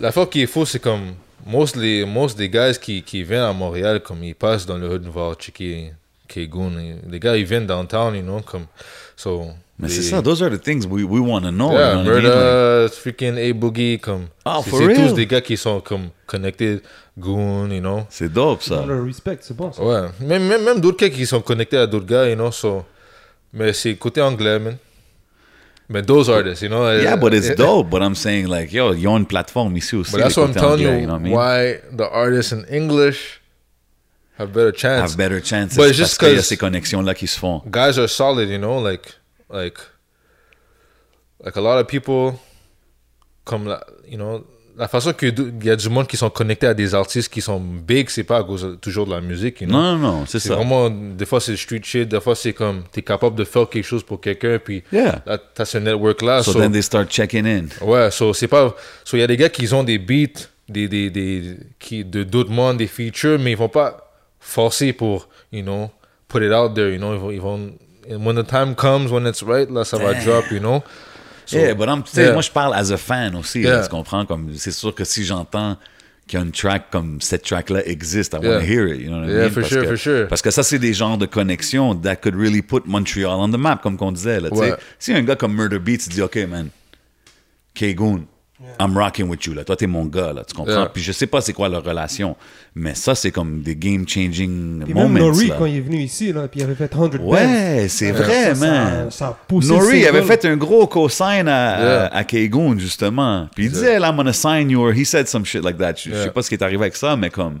la fois qui est faux, c'est comme, most, les, most des guys qui, qui viennent à Montréal, comme, ils passent dans le hood voir checker Kegoon. et Les gars, ils downtown, you know, comme, so... Mais les- c'est ça, those are the things we, we want to know. Yeah, you know what I mean? Like, freaking A-Boogie, comme... Ah, c'est for c'est tous des gars qui sont, comme, connectés, Goon, you know. c'est dope, ça. Dans le respect, c'est bon ça. Ouais, même, même, même d'autres gars qui sont connectés à d'autres gars, you know, so... Mais c'est côté anglais, man. Mais those artists, you know. Yeah, but it's uh, dope. But I'm saying, like, yo, ils ont une plateforme ici aussi. But that's what I'm telling anglais, you, know what I mean? why the artists in English have better chance. Have better chances. But it's parce qu'il y a ces connexions-là qui se font. Guys are solid, you know, like, like, like a lot of people, comme la, you know, la façon que du- il y a du monde qui sont connectés à des artistes qui sont big, c'est pas à cause de- toujours de la musique, you know. Non, non, non, c'est ça. vraiment, des fois c'est street shit, des fois c'est comme, t'es capable de faire quelque chose pour quelqu'un, puis Yeah. là, t'as ce network-là. So, so- then they start checking in. Ouais, so c'est pas. So il y a des gars qui ont des beats, des, des, des, qui, de d'autres mondes, des features, mais ils vont pas forcer pour, you know, put it out there, you know. Ils vont. Ils vont when the time comes, when it's right, là, ça va drop, you know. So, yeah, but I'm, yeah. moi, je parle as a fan aussi. Yeah. là, tu comprends? Comme, c'est sûr que si j'entends qu'il y a une track comme cette track-là existe, I Yeah. want to hear it. You know what I Yeah, mean? for parce sure, que, for sure. Parce que ça, c'est des genres de connexions that could really put Montreal on the map, comme qu'on disait. Là. Ouais. Si un gars comme Murder Beats dit, OK, man, K-Goon, I'm rocking with you. Là. Toi, t'es mon gars. Là, tu comprends? Yeah. Puis je sais pas c'est quoi leur relation, mais ça, c'est comme des game-changing Et même moments. Nori, là. quand il est venu ici, là, puis il avait fait 100 bands. Ouais, c'est vrai, ça, man. Ça, ça a poussé le Nori avait fait un gros co-sign à, Yeah. à, justement. Puis il disait, I'm gonna sign you, or he said some shit like that. Je, je sais pas ce qui est arrivé avec ça, mais comme,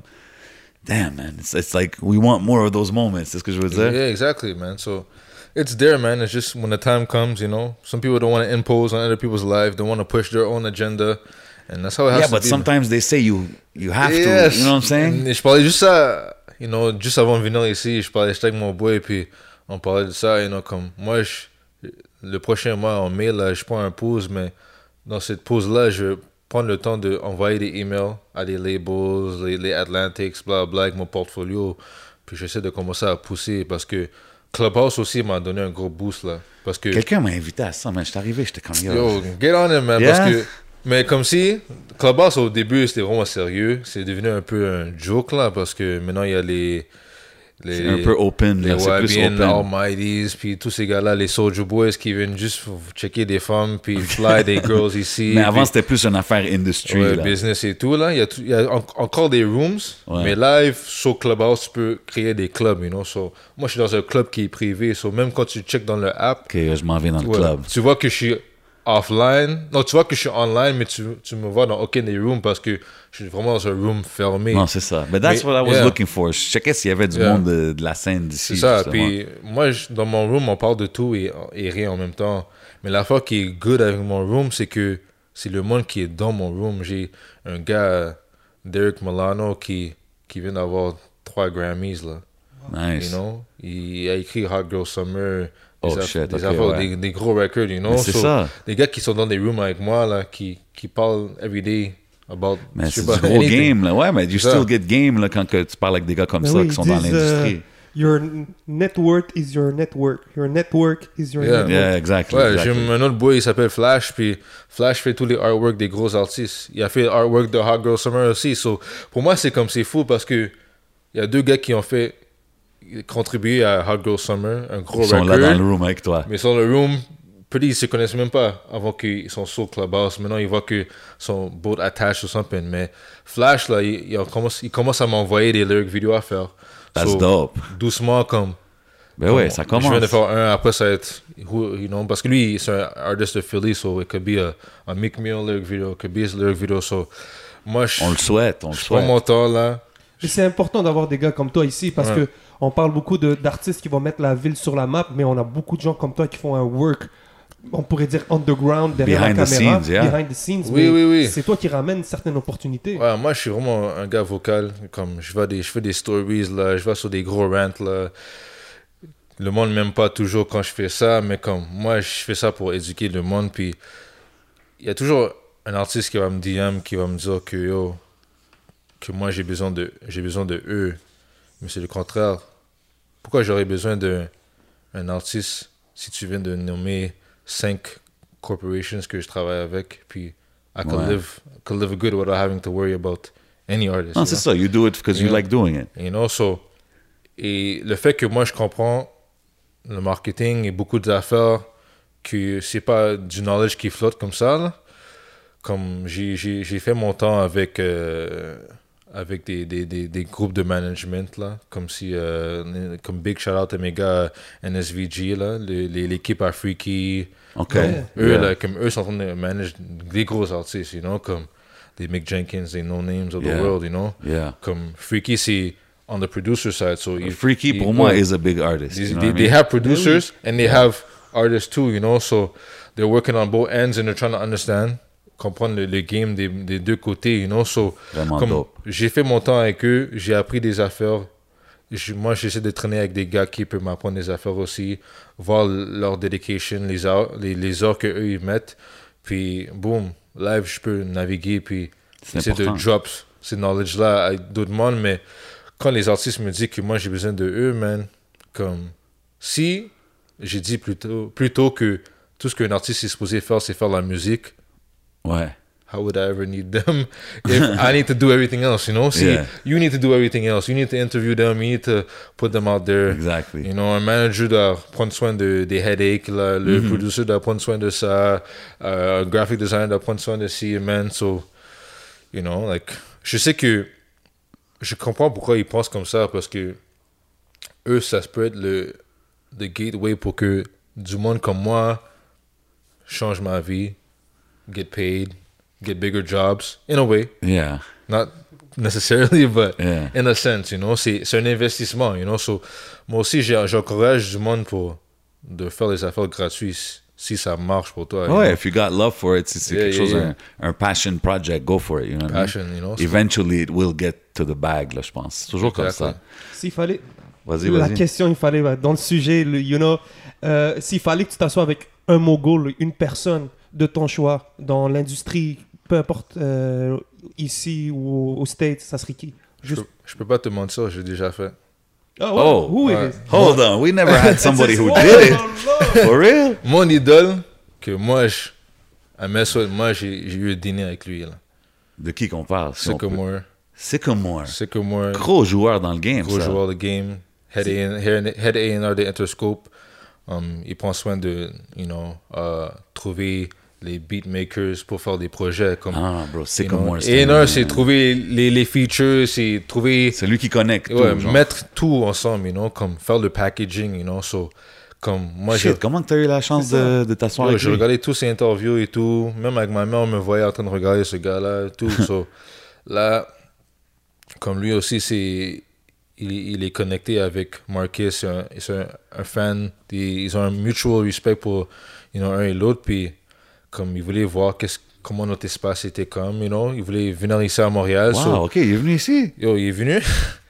damn, man, it's, it's like, we want more of those moments, c'est ce que je veux dire. Yeah, exactly, man. So it's there, man. It's just when the time comes, you know, some people don't want to impose on other people's life. They want to push their own agenda. And that's how it has Yeah, to but sometimes they say you you have Yes. to. You know what I'm saying? Je parlais juste ça, you know, juste avant de venir ici, je parlais avec mon boy, puis on parlait de ça, you know, comme moi, je- le prochain mois, en mai, là, je prends un pause, mais dans cette pause-là, je vais prendre le temps d'envoyer des emails à des labels, les, les Atlantics, bla bla, avec mon portfolio, puis j'essaie de commencer à pousser, parce que Clubhouse aussi m'a donné un gros boost, là, parce que... Quelqu'un m'a invité à ça, mais je suis arrivé, j'étais comme yo. Yo, get on it, man. Yeah. Parce que, mais comme si, Clubhouse au début c'était vraiment sérieux. C'est devenu un peu un joke là, parce que maintenant il y a les. Les un peu open, Les Wabian. Almighties, puis tous ces gars-là, les Soldier Boys qui viennent juste checker des femmes, puis fly des *laughs* girls ici. Mais avant, c'était plus une affaire industry. Ouais, là. business et tout, là. Il y a, tout- il y a en- encore des rooms, Ouais. mais live, sur Clubhouse, tu peux créer des clubs, you know. So, moi, je suis dans un club qui est privé, so même quand tu check dans le app, Ok, je m'en vais dans le club. Tu vois que je suis offline. Non, tu vois que je suis online, mais tu, tu me vois dans aucun des rooms parce que je suis vraiment dans un room fermé. Non, c'est ça. But that's Mais- what I was yeah. looking for. Je checkais s'il y avait du Yeah. monde de, de la scène d'ici. c'est ça. justement. Puis moi, je- dans mon room, on parle de tout et, et rien en même temps. Mais la fois qui est good avec mon room, c'est que c'est le monde qui est dans mon room. J'ai un gars, Derek Milano, qui, qui vient d'avoir trois Grammys, là. Nice. You know? Il a écrit Hot Girl Summer. Oh, des, aff- shit, des, ok, affaires- ouais. des, des gros records, you know? C'est So, ça. Des gars qui sont dans des rooms avec moi, là, qui, qui parlent every day about. Mais c'est du gros anything. game, là. Ouais, mais you still get game, là, quand que tu parles avec des gars comme Mais ça oui, qui sont dans disent, l'industrie. euh, Your network is your network. Your network is your Yeah. network. Yeah, exactly. Ouais, exactly. j'ai un autre boy, il s'appelle Flash, puis Flash fait tous les artworks des gros artistes. Il a fait l'artwork de Hot Girl Summer aussi. So, pour moi, c'est comme c'est fou parce que il y a deux gars qui ont fait contribuer à Hot Girl Summer, un gros Ils sont record. là dans le room avec toi. Mais sur le room, peut-être ils se connaissent même pas avant qu'ils sont sur Clubhouse. Maintenant, ils voient que son boat attached ou something. Mais Flash, là, il, il commence, il commence à m'envoyer des lyric vidéos à faire. That's So, dope. Doucement, comme. Ben ouais, ça Je viens commence. de faire un, après ça va être. You know, parce que lui, c'est un artiste de Philly, so it could be a, a Mick Mill lyric video, it could be his lyric video. So, moi, je, On le souhaite, on le je prends souhaite. mon temps là. C'est important d'avoir des gars comme toi ici parce Ouais. que on parle beaucoup de- d'artistes qui vont mettre la ville sur la map, mais on a beaucoup de gens comme toi qui font un work, on pourrait dire underground, derrière Behind la the caméra, scenes, yeah. behind the scenes. Oui, mais oui, oui. C'est toi qui ramène certaines opportunités. Ouais, moi, je suis vraiment un gars vocal. Comme je, vais des, je fais des stories, là, je vais sur des gros rants. Là. Le monde m'aime pas toujours quand je fais ça, mais comme moi, je fais ça pour éduquer le monde. Puis il y a toujours un artiste qui va me DM, qui va me dire que yo, que moi j'ai besoin de j'ai besoin de eux. Mais c'est le contraire. Pourquoi j'aurais besoin d'un un artiste si tu viens de nommer cinq corporations que je travaille avec, puis I could Ouais. live could live good without having to worry about any artist. Non, you c'est ça. You do it because you Yeah. like doing it. You know, so, et le fait que moi je comprends le marketing et beaucoup d'affaires, que c'est pas du knowledge qui flotte comme ça, là. comme j'ai fait mon temps avec, euh, avec des, des, des, des groupes de management, là, comme si, euh, comme big shout out à mes gars euh, NSVG, là, les- les- l'équipe à Freaky, OK. Ouais. eux, Yeah. là, comme eux sont en train de manager des gros artistes, you know, comme des Mick Jenkins, des No Names of the World, you know. Yeah. Comme Freaky, c'est on the producer side. So il- Freaky, il- pour moi, ouais. is a big artist. They, you know they, what I they have producers and they have artists too, you know. So they're working on both ends and they're trying to understand, comprendre le, le game des, des deux côtés, you know? So Vraiment comme j'ai fait mon temps avec eux, j'ai appris des affaires. Je- moi, j'essaie de traîner avec des gars qui peuvent m'apprendre des affaires aussi, voir leur dedication, les heures, les, les heures qu'eux ils mettent. Puis, boom, live, je peux naviguer, puis C'est de important. drop ces knowledge-là à d'autres mondes. Mais quand les artistes me disent que moi, j'ai besoin de eux, man, comme si j'ai dit plutôt, plutôt que tout ce qu'un artiste est supposé faire, c'est faire la musique, Ouais. how would I ever need them? *laughs* If I need to do everything else, you know? See, Yeah. you need to do everything else. You need to interview them, you need to put them out there. Exactly. You know, un manager doit prendre soin de, des headaches, là, le Mm-hmm. producer doit prendre soin de ça, euh, un graphic designer doit prendre soin de ci, man. So, you know, like, je sais que je comprends pourquoi ils pensent comme ça, parce que eux, ça peut être le, le gateway pour que du monde comme moi change ma vie, get paid, get bigger jobs, in a way. Yeah. Not necessarily, *laughs* but Yeah. in a sense, you know. C'est c'est un investissement, you know. So, moi aussi, j'ai- j'encourage du monde pour de faire des affaires gratuites. si ça marche pour toi. Ouais, know. if you got love for it, si c'est Yeah, quelque yeah, chose, yeah. Un, un passion project, go for it. You know what I mean? Passion, you know. Eventually, it will get to the bag, là, je pense. Toujours comme ça. S'il fallait. Vas-y, La vas-y. question, il fallait, bah, dans le sujet, le- you know, euh, s'il fallait que tu t'assoies avec un mogul, une personne de ton choix dans l'industrie, peu importe euh, ici ou aux States, ça serait qui? Je, Juste. peux- je peux pas te mentir, j'ai déjà fait. Ouais, Oh, who it ouais. is? Hold on, we never had *laughs* somebody who Oh, did it. For real? Mon idole, que moi, je, à mes souhaits, moi, j'ai j'ai eu un dîner avec lui, là. De qui qu'on parle? si Sycamore. Sycamore. Sycamore, Gros joueur dans le game, gros ça. joueur de game. Head A&R de Interscope. Um, il prend soin de, you know, uh, trouver les beatmakers pour faire des projets comme... Ah, bro, you know. Sycamore. c'est A&R, un- c'est trouver les, les features, c'est trouver... C'est lui qui connecte Ouais, tout, genre. mettre tout ensemble, you know, comme faire le packaging, you know, so, comme moi, j'ai Shit, comment que t'as eu la chance de, de t'asseoir avec j'ai lui? regardé tous ses interviews et tout. Même avec ma mère, on me voyait en train de regarder ce gars-là et tout. *laughs* So, là, comme lui aussi, c'est il, il est connecté avec Marcus. C'est un, un, fan. Ils ont un mutual respect pour you know, un et l'autre. Puis, comme il voulait voir qu'est-ce- comment notre espace était comme, you know. Il voulait venir ici à Montréal. Wow, So, ok, il est venu ici. Yo, il est venu.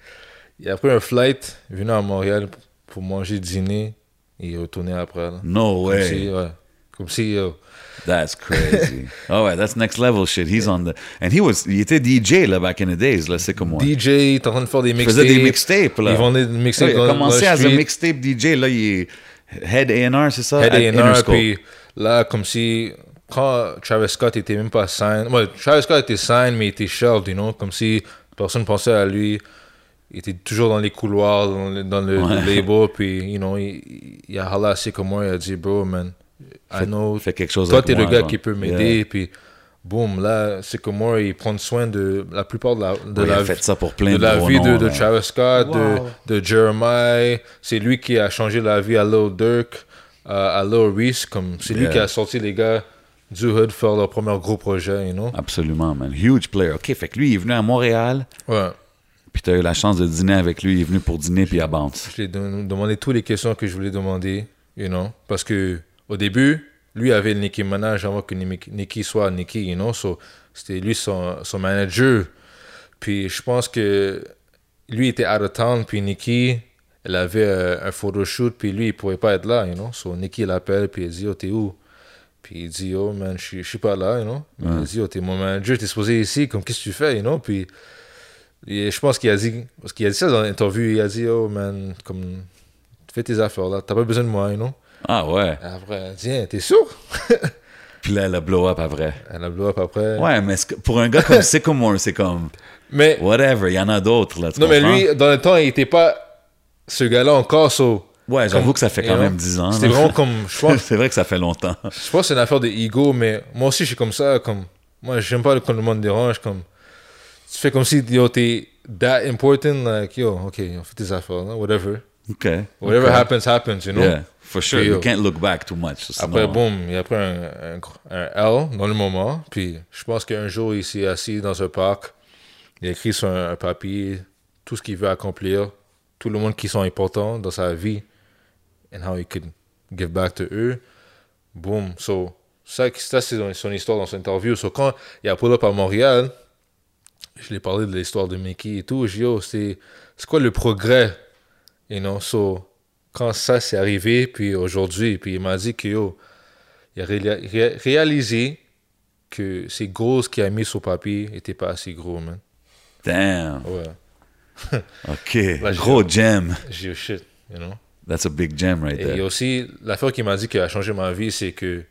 *laughs* il a pris un flight, il est venu à Montréal pour manger, dîner. Et il est retourné après. là. No Comme si, ouais. Comme si, yo, That's crazy. *laughs* oh ouais, that's next level shit. He's on the... And he was... Il était DJ, là, back in the days, là, Sycamore. DJ, il est en train de faire des Il mixtapes. faisait des mixtapes, là. Ils vendaient des mixtapes Ouais, il a commencé a street. mixtape DJ, là, il est head A&R, c'est ça? Head A&R, puis là, comme si, quand Travis Scott était même pas signed, ouais, Travis Scott était signed, mais il était shelved, you know, comme si personne pensait à lui. Il était toujours dans les couloirs, dans le, dans le Ouais. label, puis, you know, il, il a hâlé assez comme moi, il a dit, bro, man, I know, Fais quelque chose toi, t'es le gars genre. qui peut m'aider, Yeah. puis, boum, là, c'est comme moi, il prend soin de la plupart de la, de il la a fait ça pour plein de de, la vie de, noms, de. Travis Scott, Wow. de, de Jeremiah. C'est lui qui a changé la vie à Lil Durk, à, à Lil Reese. Comme, c'est lui qui a sorti les gars du Hood faire leur premier gros projet, you know? Absolument, man. Huge player. OK, fait que lui, il est venu à Montréal, Ouais. puis t'as eu la chance de dîner avec lui. Il est venu pour dîner, puis à bounce. Je lui ai demandé toutes les questions que je voulais demander, you know? Parce que au début, lui avait le Nicki Minaj avant que Nicki soit Nicki, you know. So, c'était lui son, son manager. Puis je pense que lui était out of town, puis Nicki, elle avait euh, un photoshoot, puis lui, il pouvait pas être là, you know. So Nicki l'appelle, puis elle dit, oh, t'es où? Puis il dit, oh man, je suis- je suis pas là, you know. Il dit, oh, t'es mon manager, t'es supposé ici, comme qu'est-ce que tu fais, you know? Puis et je pense qu'il a dit, parce qu'il a dit ça dans l'interview, il a dit, oh man, comme, fais tes affaires là, t'as pas besoin de moi, you know? Ah ouais. Après, Hein, t'es sûr? *laughs* Puis là, elle a blow up après. Elle a blow up après. Ouais, mais c'est pour un gars comme *laughs* Sycamore, c'est comme... Mais, Whatever, il y en a d'autres, là, tu non, mais lui, dans le temps, il était pas ce gars-là encore, so, Ouais, j'avoue que ça fait quand même 10 ans. Là. vraiment comme, *laughs* c'est vrai que ça fait longtemps. je pense que c'est une affaire de ego, mais moi aussi, je suis comme ça, comme, moi, j'aime pas quand le monde dérange, comme, tu fais comme si, t'es that important, like, yo, ok, on fait tes affaires, là, whatever. OK. Whatever happens, happens, you know? Yeah, for sure. Puis, You yo. can't look back too much. sinon- Après, boum, il a pris un, un, gr- un L dans le moment. Puis je pense qu'un jour, il s'est assis dans un parc. Il a écrit sur un, un papier tout ce qu'il veut accomplir, tout le monde qui sont importants dans sa vie, and how he could give back to eux. Boum. So, ça, ça c'est son- histoire dans son interview. So, quand il a pull up à Montréal, je lui ai parlé de l'histoire de Mickey et tout. Je lui ai dit, oh, c'est c'est quoi le progrès? You know, so, quand ça s'est arrivé, puis aujourd'hui, puis il m'a dit que yo, il a réa- ré- réalisé que ces grosses qu'il a mis sur papier n'étaient pas assez gros, man. Damn. Ouais. *laughs* OK. Là, Gros gem. J'ai oh, shit, you know. That's a big gem right Et there. aussi, l'affaire qui m'a dit qui a changé ma vie, c'est que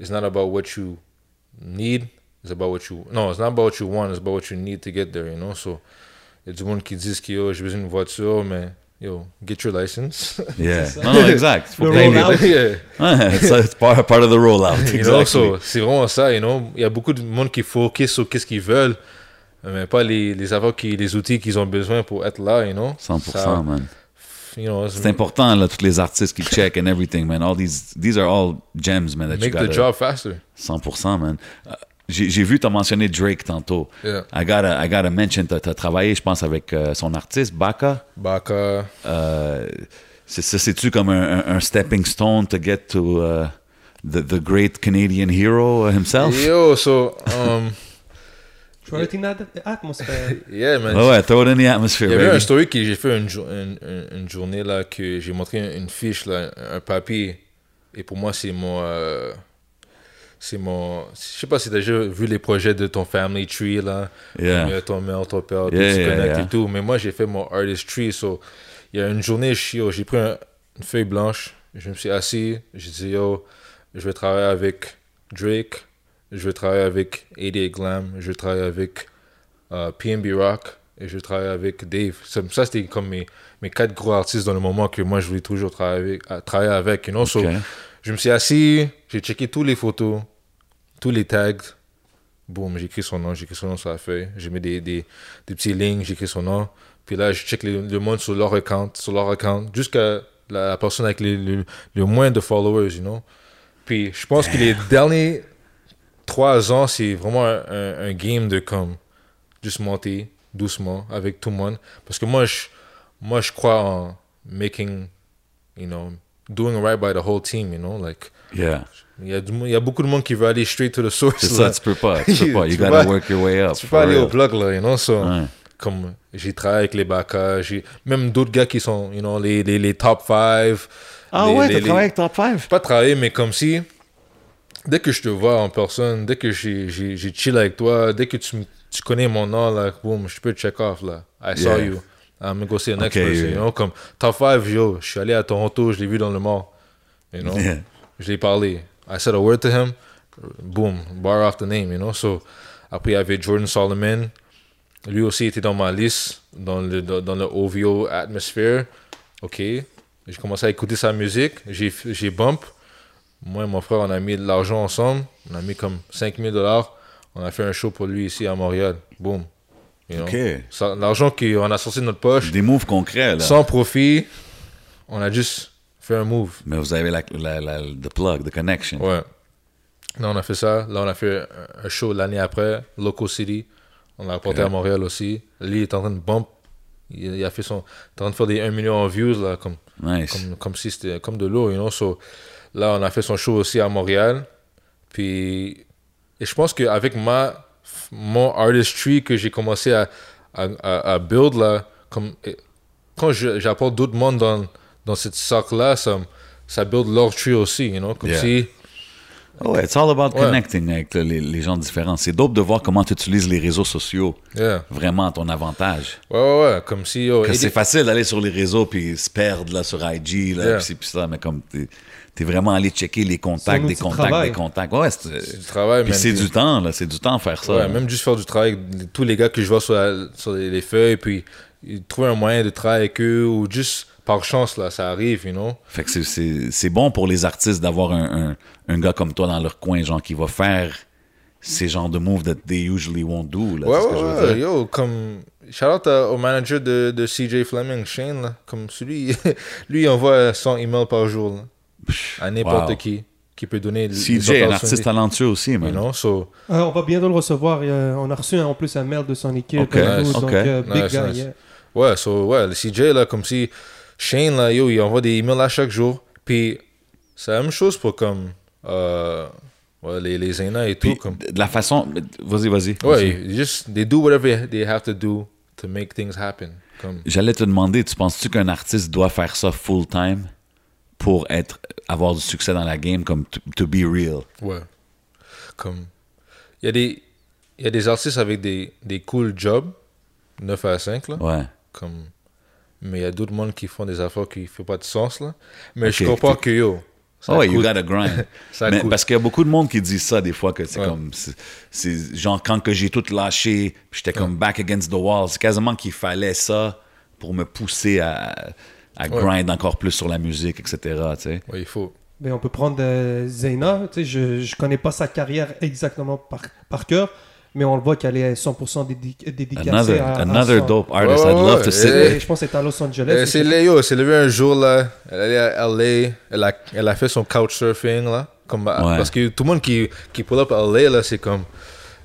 it's not about what you need, it's about what you... Non, it's not about what you want, it's about what you need to get there, you know. So, il y a du monde qui dit que yo, j'ai besoin d'une voiture, mais yo, get your license. *laughs* Yeah. Non, non, exact. Faut Le rollout. Ouais, *laughs* c'est *laughs* part, part of the rollout. You know, so, c'est vraiment ça, you know. Il y a beaucoup de monde qui focus sur qu'est-ce qu'ils veulent, mais pas les, les qui, les outils qu'ils ont besoin pour être là, you know. 100%, Ça, man. you know, C'est important, là, tous les artistes qui check and everything, man. All these, these are all gems, man, that you Make the job faster. 100%, man. Euh, J'ai vu, t'as mentionné Drake tantôt. Yeah. I gotta, I gotta mention, t'as as travaillé, je pense, avec euh, son artiste, Baka. Baka. Euh, c'est ça, c'est-tu comme un, stepping stone to get to, uh, the, the great Canadian hero himself? Yo, so, um, *laughs* Creating that atmosphere. *laughs* yeah, man. Ouais, ouais, throw it in the atmosphere, Il y avait baby. un story que j'ai fait une, jour- une, une- une journée là que j'ai montré une, une fiche là, un papier et pour moi c'est mon euh, c'est mon je sais pas si t'as déjà vu les projets de ton family tree là Yeah. Euh, ton mère ton père Yeah, tu yeah, et tout mais moi j'ai fait mon artist tree so il y a une journée yo, j'ai pris un- une feuille blanche je me suis assis j'ai dit yo je vais travailler avec Drake je vais travailler avec 88 Glam je vais travailler avec euh, PNB Rock et je travaille avec Dave. Ça, c'était comme mes, mes quatre gros artistes dans le moment que moi je voulais toujours travailler avec. travailler avec you know? So. Je me suis assis, j'ai checké toutes les photos, tous les tags. Boum, j'ai écrit son nom, j'ai écrit son nom sur la feuille. J'ai mis des, des, des petits lignes, j'ai écrit son nom. Puis là, je check les- le monde sur leur account, sur leur account, jusqu'à la, la personne avec les- le, le moins de followers, you know. Puis je pense que les derniers trois ans, c'est vraiment un, un- un game de comme juste monter doucement avec tout le monde. Parce que moi, je, moi, je crois en making, you know, doing right by the whole team, you know, like, Yeah. il y, a du il y a beaucoup de monde qui veut aller straight to the source. C'est ça, *laughs* tu peux pas. Tu peux pas. You gotta pas- work your way up. Tu peux pas aller au plug, là, you know, so, Ouais. comme, j'ai travaillé avec les Baka, j'ai, même d'autres gars qui sont, you know, les, les, les top 5. Ah les- ouais, t'as travaillé avec Top 5? pas travailler, mais comme si, dès que je te vois en personne, dès que j'ai chill avec toi, dès que tu, tu connais mon nom, là, boom, je peux check off, là. I saw Yeah. you. I'm gonna go see the next person, yeah. you know, comme top 5, yo, je suis allé à Toronto, je l'ai vu dans le mall, you know, Yeah. je l'ai parlé. I said a word to him, boom, bar off the name, you know, so, après, il y avait Jordan Solomon, lui aussi était dans ma liste, dans le, dans, dans le OVO Atmosphere, ok, j'ai commencé à écouter sa musique, j'ai j'ai bump, moi et mon frère, on a mis de l'argent ensemble. On a mis comme 5000 dollars. On a fait un show pour lui ici à Montréal. Boom. You know? Ok. L'argent qu'on a sorti de notre poche, Des moves concrets, là. sans profit, on a juste fait un move. Mais vous avez la, la, la, the plug, the connection. Ouais. Là, on a fait ça. Là, on a fait un- show l'année après, Loco City. On l'a apporté à Montréal aussi. Lui, il est en train de bump. Il, il a fait son. Il est en train de faire des 1 million en views, là, comme Nice. comme, comme si c'était comme de l'eau, you know? So, là, on a fait son show aussi à Montréal. Puis, et je pense qu'avec ma, mon artistry que j'ai commencé à, à, à, build, là, comme, quand j'apporte d'autres mondes dans, dans cette sac-là, ça, ça build leur tree aussi, you know. Comme Yeah. si, Oh, ouais, it's all about Ouais. connecting avec le- les, les gens différents. C'est dope de voir comment tu utilises les réseaux sociaux yeah. vraiment à ton avantage. Ouais, ouais, ouais. Comme si, et c'est des- facile d'aller sur les réseaux puis se perdre là, sur IG, là, Yeah. puis puis ça, mais comme t'es es vraiment allé checker les contacts, des contacts, travail. des contacts. Ouais, c'est du travail, Puis c'est du temps, là. C'est du temps à faire ça. Ouais, là. même juste faire du travail avec tous les gars que je vois sur, la- sur les, les feuilles, puis trouver un moyen de travailler avec eux, ou juste par chance, là, ça arrive, you know. Fait que c'est- c'est c'est bon pour les artistes d'avoir un, un, un gars comme toi dans leur coin, genre, qui va faire ces genres de moves that they usually won't do. Là, Ouais, c'est ce que ouais, je veux ouais, dire. yo, comme. Shout out à- au manager de, de CJ Fleming, Shane, là. Comme celui, *laughs* lui, il envoie 100 emails par jour, là, à n'importe Wow. qui, qui peut donner. les CJ, un opportunités, artiste talentueux aussi, You man. know, so. Euh, on va bientôt le recevoir. euh, on a reçu en plus un mail de son équipe. Ok, et tout, nice. donc, Ok. euh, big Nice, guy, nice. yeah. Ouais, so, ouais, le CJ, là, comme si Shane, là, yo, il envoie des emails à chaque jour. Puis, c'est la même chose pour comme. Euh, ouais, les, les Zena et tout. Puis, comme, de la façon. Vas-y, vas-y. ouais, ils just, they do whatever they have to do to make things happen. Comme, J'allais te demander, tu penses-tu qu'un artiste doit faire ça full-time pour être, avoir du succès dans la game, comme to, be real? Ouais. Comme. Il y, a des- il y a des artistes avec des, des cool jobs, 9 à 5, là. Ouais. Comme. Mais il y a d'autres mondes qui font des affaires qui ne font pas de sens, là. Mais je Ok. comprends que yo. Oh, ouais, you gotta grind. *laughs* Ça Mais coûte. parce qu'il y a beaucoup de monde qui disent ça des fois, que c'est Ouais. comme. c'est- genre quand que j'ai tout lâché, j'étais comme back against the wall. C'est quasiment qu'il fallait ça pour me pousser à, à Ouais. grind encore plus sur la musique, etc. Tu sais. Ouais, il faut. Mais on peut prendre euh, Zeyna. Tu sais, je je connais pas sa carrière exactement par, par cœur, mais on le voit qu'elle est 100% dédi dédicacée Another, à, à another son- dope artist. Ouais, I'd ouais, love ouais. to sit Et- je pense que c'est à Los Angeles. C'est Léo, c'est levé un jour, là. Elle est allée à LA. Elle a, elle a fait son couchsurfing, là. Comme, Parce que tout le monde qui, qui pull up à LA, là, c'est comme.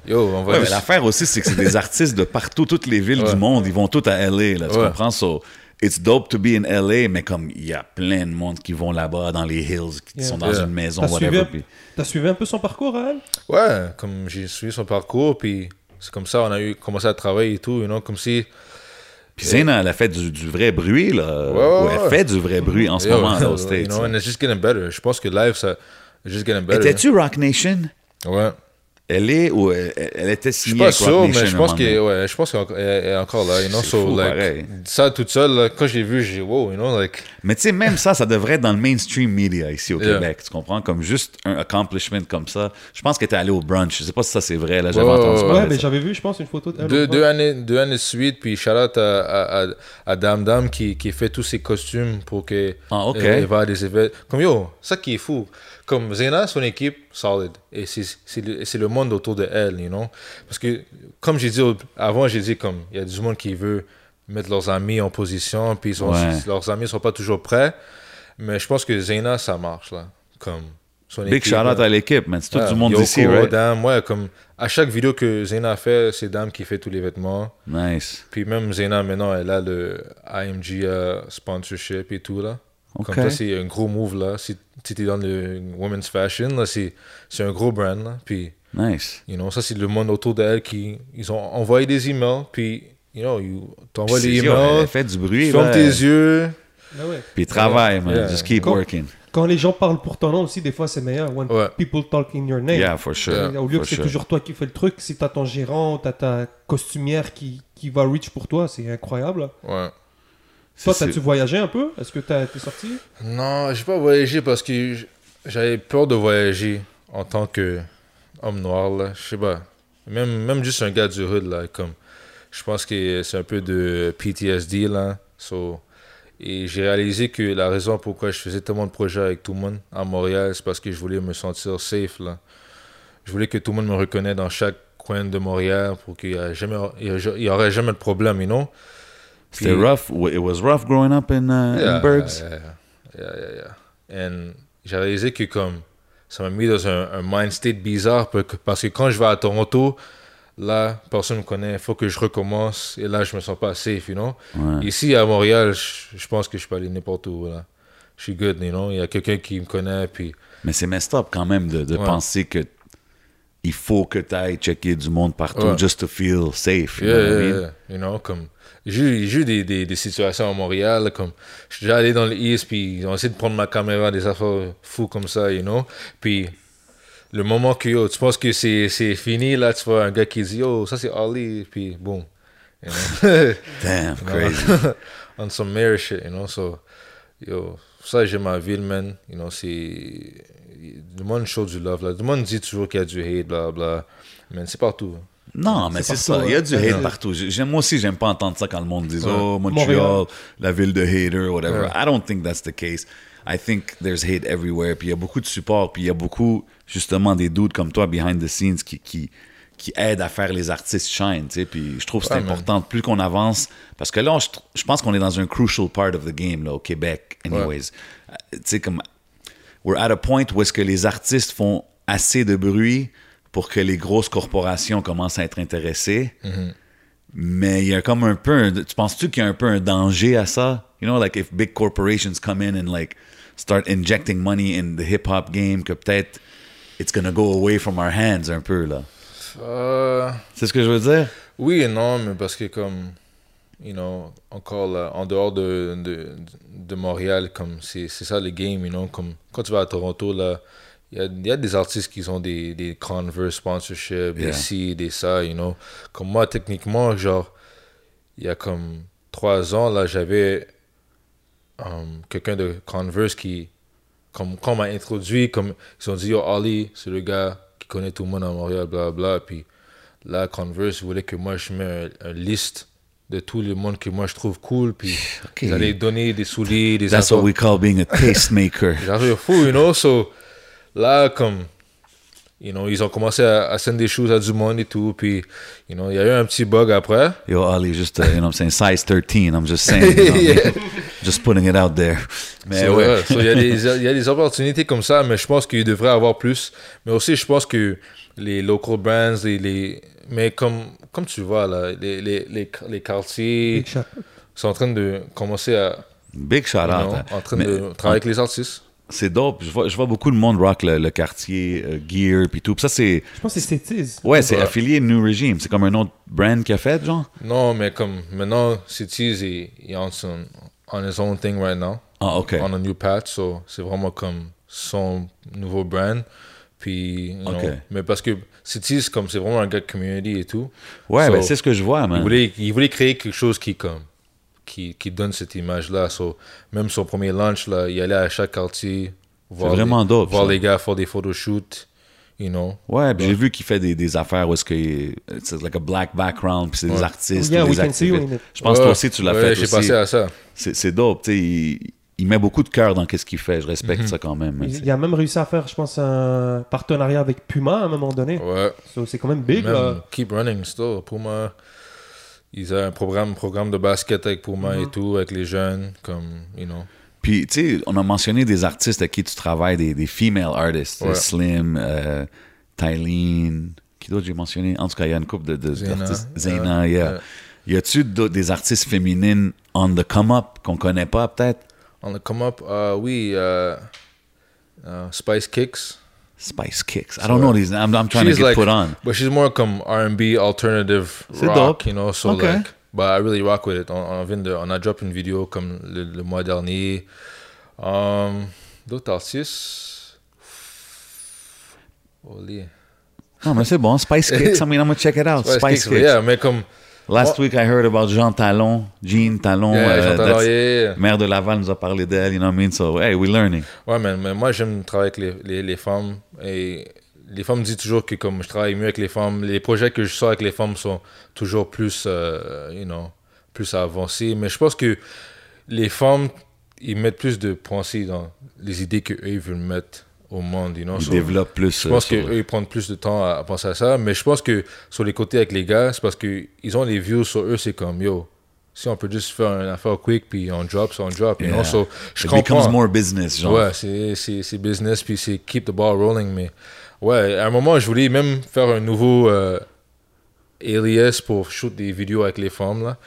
Yo, on va Ouais, mais l'affaire aussi, c'est que c'est des *laughs* artistes de partout, toutes les villes Ouais. du monde, ils vont tous à LA, là, tu Ouais. comprends? So, it's dope to be in LA, mais comme il y a plein de monde qui vont là-bas dans les hills, qui Yeah. sont dans Yeah. une maison, T'as suivi, whatever. puis- t'as suivi un peu son parcours, elle Ouais, comme j'ai suivi son parcours, puis c'est comme ça on a eu commencé à travailler et tout, you know, comme si. Puis Zayna, elle a fait du, du vrai bruit, là. Ouais, ouais, Ou elle fait du vrai bruit en ce moment, là, *laughs* aux you States. know, and it's just getting better. Je pense que live, ça, it's just getting better. Étais-tu Rock Nation? Ouais. Elle est ou elle, elle était Je suis signée pas avec sûr, mais je pense qu'elle ouais, je pense qu'elle elle est encore là, you know, C'est so, fou, like, pareil. ça toute seule, là, quand j'ai vu, j'ai dit, wow, you know, like, Mais tu sais, même ça, ça devrait être dans le mainstream media ici au Yeah. Québec, tu comprends? Comme juste un accomplishment comme ça. Je pense que t'es allé au brunch. Je sais pas si ça c'est vrai, là, j'avais Ouais, entendu ouais, parler Ouais, de mais ça. j'avais vu, je pense, une photo d'elle. deux, années, deux années de suite, puis shout out à, à, à, à Dame Dame qui, qui fait tous ses costumes pour que Ah, va à des événements. Comme yo, ça qui est fou. Comme Zena, son équipe, solide. Et c'est le, monde autour de elle, you know? Parce que, comme j'ai dit avant, j'ai dit comme, il y a du monde qui veut mettre leurs amis en position, puis ils sont- Ouais. leurs amis sont pas toujours prêts. Mais je pense que Zena, ça marche, là. Comme son Big shout out à l'équipe, man. C'est tout Ouais, du monde Yoko, d'ici, right? Dame, ouais, comme à chaque vidéo que Zena fait, c'est Dame qui fait tous les vêtements. Nice. Puis même Zena, maintenant, elle a le IMG euh, sponsorship et tout, là. Comme ça, c'est un gros move, là. Si, si t'es dans le women's fashion, là, c'est c'est un gros brand, là. Puis, Nice. you know, ça, c'est le monde autour d'elle qui... Ils ont envoyé des emails, puis, you know, you- t'envoies les emails, fait du tu bruit, fermes là. tes yeux. Ah ouais. Puis travaille, man. Yeah. Just keep Quand- working. Quand les gens parlent pour ton nom aussi, des fois, c'est meilleur. When Ouais. people talk in your name. Yeah, for sure. Au lieu For que c'est sure. toujours toi qui fais le truc, si t'as ton gérant, t'as ta costumière qui, qui va reach pour toi, c'est incroyable. Ouais. Toi, t'as-tu voyagé un peu? Est-ce que t'as- t'es sorti? Non, j'ai pas voyagé parce que j'avais peur de voyager en tant que homme noir là, je sais pas. Même même juste un gars du hood là comme je pense que c'est un peu de PTSD là. So, et j'ai réalisé que la raison pourquoi je faisais tellement de projets avec tout le monde à Montréal, c'est parce que je voulais me sentir safe là. Je voulais que tout le monde me reconnaisse dans chaque coin de Montréal pour qu'il y ait jamais il y a- il y aurait jamais de problème, you know? C'était rough. It was rough growing up in, uh, in Yeah, Bergs. Yeah, yeah, yeah, yeah. And j'ai réalisé que comme ça m'a mis dans un, un mind state bizarre parce que- quand je vais à Toronto, là, personne me connaît, il faut que je recommence et là, je me sens pas safe, you know? Ouais. Ici, à Montréal, je, je pense que je peux aller n'importe où, là. Je suis good, you know? Il y a quelqu'un qui me connaît, puis... Mais c'est messed up quand même de, de Ouais. penser que il faut que tu ailles checker du monde partout Ouais. just to feel safe. you Yeah, know I mean? yeah. You know, comme... J'ai eu- j'ai des, des, des situations à Montréal, comme... Je suis déjà allé dans l'East, puis ils ont essayé de prendre ma caméra, des affaires fous comme ça, you know. Puis, le moment que, yo, tu penses que c'est fini, là, tu vois un gars qui dit, yo, ça c'est Ali, puis boum. You know? *laughs* Damn, crazy. *laughs* On some mayor shit, you know, so... Yo, ça, j'aime ma ville, man. You know, c'est... Le monde show du love, là. Le monde dit toujours qu'il y a du hate, bla, bla. Mais c'est partout. Non, mais c'est partout, ça. Il y a du Ouais. hate partout. J'aime, moi aussi, j'aime pas entendre ça quand le monde dit Ouais. Oh, Montreal, Montréal. la ville de hater, whatever. Ouais. I don't think that's the case. I think there's hate everywhere. Puis il y a beaucoup de support. Puis il y a beaucoup, justement, des dudes comme toi behind the scenes qui, qui, qui aident à faire les artistes shine. Tu sais. Puis je trouve que c'est Ouais, man. important. Plus qu'on avance. Parce que là, je, tr- je pense qu'on est dans un crucial part of the game, là, au Québec, anyways. Euh, Tu sais, comme we're at a point où est-ce que les artistes font assez de bruit pour que les grosses corporations commencent à être intéressées. Mais il y a comme un peu, un- tu penses-tu qu'il y a un peu un danger à ça? You know, like if big corporations come in and like start injecting money in the hip hop game, que peut-être it's gonna go away from our hands un peu là. Euh... C'est ce que je veux dire? Oui et non, mais parce que comme, you know, encore là, en dehors de, de, de Montréal, comme c'est c'est ça le game, you know, comme quand tu vas à Toronto, là, il y a, il y a des artistes qui ont des, des Converse sponsorship, Yeah. des ci, des ça, you know. Comme moi, techniquement, genre, il y a comme trois ans, là, j'avais um, quelqu'un de Converse qui, comme, quand m'a introduit, comme, ils ont dit, yo, Ali, c'est le gars qui connaît tout le monde à Montréal, bla bla, puis là, Converse voulait que moi, je mette un, un liste de tout le monde que moi, je trouve cool, puis Ok. ils allaient donner des souliers, des That's what we call being a tastemaker. J'arrive fou, you know, so, là, comme, you know, ils ont commencé à, à send des choses à du monde et tout, puis, you know, il y a eu un petit bug après. Yo, Ali, just, uh, you know what I'm saying, size 13, I'm just saying. you know, *laughs* Yeah. Just putting it out there. Mais So, ouais. ouais, so, il y, a des- *laughs* il y a des opportunités comme ça, mais je pense qu'il devrait y avoir plus. Mais aussi, je pense que les local brands, les, les- mais comme, comme tu vois, là, les, les, les, les quartiers, Big shot. sont en train de commencer à. Big shout you out. know, hein. en train Mais- de travailler avec les artistes. C'est dope. Je vois, je vois beaucoup de monde rock le, le quartier, euh, Gear, puis tout. Puis ça, c'est. Je pense que c'est Cétise. Ouais, c'est Ouais. affilié New Regime. C'est comme un autre brand qui a fait, genre? Non, mais comme maintenant, Cities est, est on, son, on his own thing right now. Ah, ok. On a new path, so c'est vraiment comme son nouveau brand. Puis, you know, Ok. mais parce que Cities, comme c'est vraiment un gars de community et tout. Ouais, So, ben c'est ce que je vois, il man. voulait, il voulait créer quelque chose qui comme qui, qui donne cette image-là. So, même son premier launch, là, il allait à chaque quartier voir, vraiment les, dope, voir ça. les gars faire des photoshoots, you know. Ouais, j'ai vu qu'il fait des, des affaires où est-ce que c'est like a black background, puis c'est des artistes, Yeah, des activistes. Je pense que Ouais, toi aussi tu l'as ouais, fait J'ai aussi. passé à ça. C'est dope, tu sais, il, il met beaucoup de cœur dans ce qu'il fait. Je Mhm. respecte ça quand même. Il, a même réussi à faire, je pense, un partenariat avec Puma à un moment donné. Ouais. So, c'est quand même big. Même là. Keep Running still. Puma, ils ont un programme, programme de basket avec Mhm. et tout, avec les jeunes, comme, you know. Puis, tu sais, on a mentionné des artistes avec qui tu travailles, des, des female artists, Ouais. Slim, euh, Tylene, qui d'autre j'ai mentionné? En tout cas, il y a une couple de, de- Zena, d'artistes. ouais, Zena, yeah. ouais. Y a-tu des artistes féminines on the come-up qu'on connaît pas, peut-être? On the come up, uh, oui, uh, uh, Spice Kicks. Spice Kicks. I don't know these. I'm, I'm trying to get like- put on. But she's more comme R&B, alternative C'est rock, dope. you know, so Okay. like, but I really rock with it. On, on vient de, on a drop une vidéo comme le, le mois dernier. Um, D'autres artistes? Holy. Non, mais c'est bon. Spice Kicks. I mean, I'm gonna check it out. Spice, Kicks. Yeah, mais comme, Last week, I heard about Jean Talon. Jean Talon. yeah, euh, that's- yeah. Maire de Laval nous a parlé d'elle, you know what I mean? So, hey, we're learning. Ouais, mais, mais moi, j'aime travailler avec les, les, les femmes. Et les femmes me disent toujours que comme je travaille mieux avec les femmes, les projets que je sors avec les femmes sont toujours plus, euh, you know, plus avancés. Mais je pense que les femmes, ils mettent plus de pensée dans les idées qu'eux, ils veulent mettre au monde, you know. Ils So, développent plus. je pense euh, qu'eux, ils prennent plus de temps à, à penser à ça. Mais je pense que sur les côtés avec les gars, c'est parce qu'ils ont les views sur eux, c'est comme, yo, si on peut juste faire une affaire quick, puis on drop, so on drop, you Yeah. know. So, je It comprends. becomes more business, genre. Ouais, c'est business, puis c'est keep the ball rolling. Mais ouais, à un moment, je voulais même faire un nouveau euh, alias pour shoot des vidéos avec les femmes, là.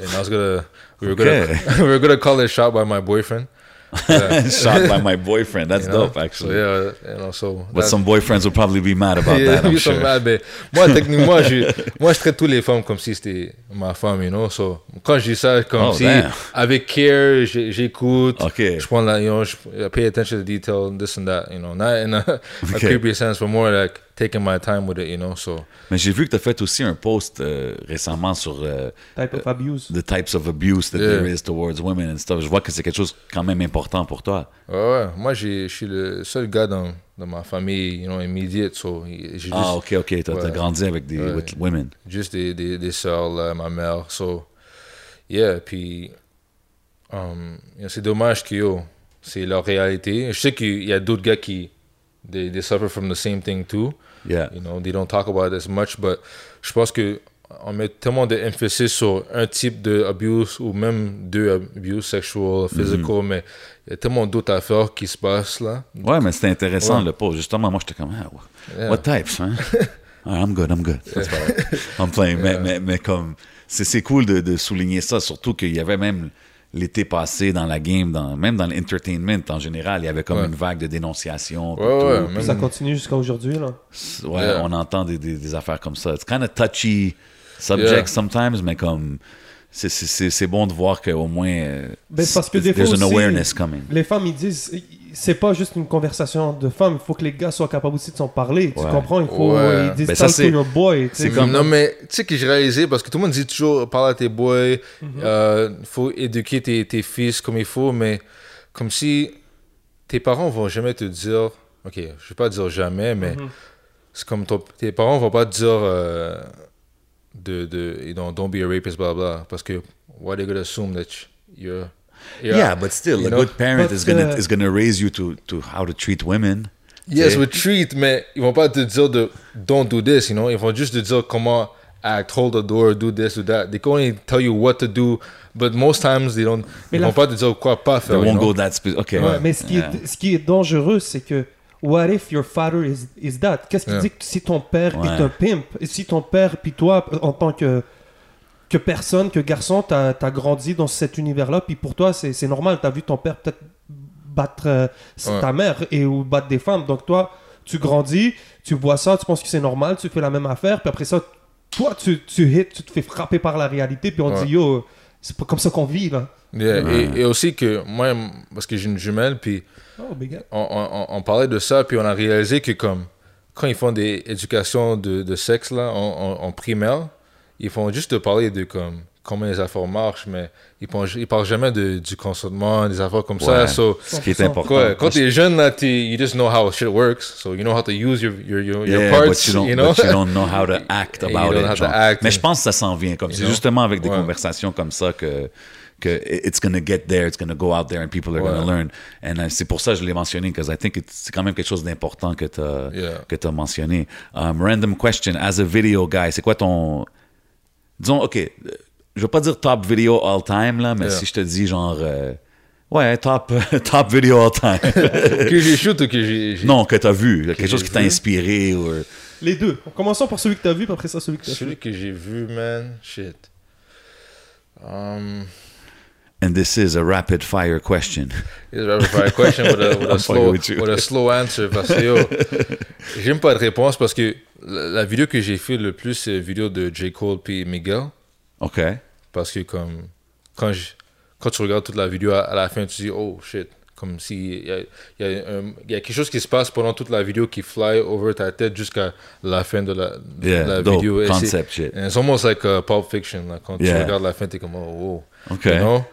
And I was gonna, we were, Okay. gonna, *laughs* we were gonna call it Shot by My Boyfriend. *laughs* Shot by my *laughs* boyfriend. That's you know? dope, actually. So, yeah, you know, so But some boyfriends will probably be mad about Yeah, that, *laughs* I'm ils sont sure. mad, mais moi, techniquement, je, moi, je traite toutes les femmes comme si c'était ma femme, you know. So, quand je dis ça, comme Oh, si, damn. avec care, j'écoute, Ok. je prends la, you know, je pay attention to detail, this and that, you know. Not in a, a creepy sense, but more like taking my time with it, you know. So, Mais j'ai vu que tu as fait aussi un post euh, récemment sur euh, Type of abuse. the types of abuse that Yeah. there is towards women and stuff. Je vois que c'est quelque chose quand même important pour toi. ouais, ouais. Moi, j'ai- je suis le seul gars dans, dans ma famille, you know, immediate. So, j'ai Ah, ok, ok. Tu as, Ouais. grandi avec des Ouais. with women. juste des, des, des sœurs, là, ma mère. So, yeah, puis um, c'est dommage que c'est leur réalité. Je sais qu'il y a d'autres gars qui they, they suffer from the same thing too. Yeah. You know, they don't talk about it as much, but je pense que on met tellement d'emphasis sur un type de abuse ou même deux abuse sexual, physical, mais il y a tellement d'autres affaires qui se passent là. Ouais, mais c'était intéressant Ouais. le post. Justement, moi, j'étais comme, ah, what, Yeah. what types, hein? *laughs* Ah, I'm good, I'm good. Vrai. *laughs* I'm playing. Mais, mais, mais comme, c'est c'est cool de, de souligner ça, surtout qu'il y avait même l'été passé dans la game, dans, même dans l'entertainment en général, il y avait comme Ouais. une vague de dénonciation. Ouais, ouais, tout. même- Ça continue jusqu'à aujourd'hui, là? Ouais, Yeah. on entend des, des, des affaires comme ça. It's kind of touchy subject Yeah. sometimes, mais comme c'est- c'est c'est- c'est bon de voir qu'au moins Ben, c'est parce que des fois there's an aussi- awareness coming. Les femmes, ils disent, c'est pas juste une conversation de femmes, il faut que les gars soient capables aussi de s'en parler. Tu comprends? Il faut, Ouais. ils disent Ben, ça, c'est- to your boy. c'est comme- Non, mais tu sais que j'ai réalisé, parce que tout le monde dit toujours parle à tes boys, il Mhm. faut éduquer tes, tes fils comme il faut, mais comme si tes parents vont jamais te dire, ok, je vais pas dire jamais, mais Mhm. c'est comme ton- tes parents vont pas te dire euh, de, de, you know, don't be a rapist, blah blah, parce que why they gonna assume that you're. You're Yeah, but still, you a know? good parent But, is gonna uh, is gonna raise you to to how to treat women. Yes, T'sais. we treat, mais ils vont pas te dire de don't do this, you know? Ils vont juste te dire comment act, hold the door, do this, do that. They can only tell you what to do, but most times they don't. Mais ils la- vont pas te dire quoi pas They faire. you won't know? go that spe- Okay. Ouais, mais ce qui, Yeah. est, ce qui est dangereux, c'est que what if your father is, is that? Qu'est-ce qui Yeah. dit que si ton père Ouais. est un pimp, et si ton père puis toi, en tant que que personne, que garçon, t'as as grandi dans cet univers-là, puis pour toi, c'est c'est normal. T'as vu ton père peut-être battre euh, Ouais. ta mère et ou battre des femmes. Donc toi, tu grandis, tu vois ça, tu penses que c'est normal, tu fais la même affaire, puis après ça, toi, tu, tu hits, tu te fais frapper par la réalité, puis on Ouais. dit yo, c'est pas comme ça qu'on vit là. Yeah, et, et aussi que moi, parce que j'ai une jumelle, puis Oh, on, on- on parlait de ça, puis on a réalisé que comme quand ils font des éducations de, de sexe là, en, en- en primaire, ils font juste te parler de comme comment les affaires marchent, mais ils parlent, ils parlent jamais de, du consentement, des affaires comme ça. So, Ce qui est 100%. important. quoi, quand t'es jeune là, t'es- you just know how shit works, so you know how to use your, your, your, parts, but you don't, you know? but you don't know how to *laughs* act You about don't it. have to genre. act Mais je pense que ça s'en vient. Comme c'est justement avec des Ouais. conversations comme ça que que it's gonna get there, it's gonna go out there, and people are Ouais. gonna learn. And uh, c'est pour ça que je l'ai mentionné, because I think it's- c'est quand même quelque chose d'important que tu as Yeah. t'as mentionné. Um, random question, as a video guy, c'est quoi ton disons, ok, je veux pas dire top video all time là, mais Yeah. si je te dis genre euh, ouais top *laughs* top video all time, *laughs* que j'ai shoot ou que j'ai... non que t'as vu, quelque chose qui t'a inspiré ou Les deux. Commençons par celui que t'as vu, puis après ça, celui que t'as Celui fait. que j'ai vu, man, shit. Um, And this is a rapid fire question. It's a rapid fire question with a, with a *laughs* slow, with a slow answer. Parce que yo, j'aime pas de réponse parce que la, la vidéo que j'ai fait le plus, c'est la vidéo de J. Cole puis Miguel. OK. Parce que comme, quand, je- quand tu regardes toute la vidéo, à, à la fin, tu dis, oh shit. Comme si il y y, y a quelque chose qui se passe pendant toute la vidéo qui fly over ta tête jusqu'à la fin de la, de Yeah, la dope. vidéo. Concept shit. It's almost like uh, Pulp Fiction. là. Quand Yeah. tu regardes la fin, t'es comme, oh, wow. OK. You know?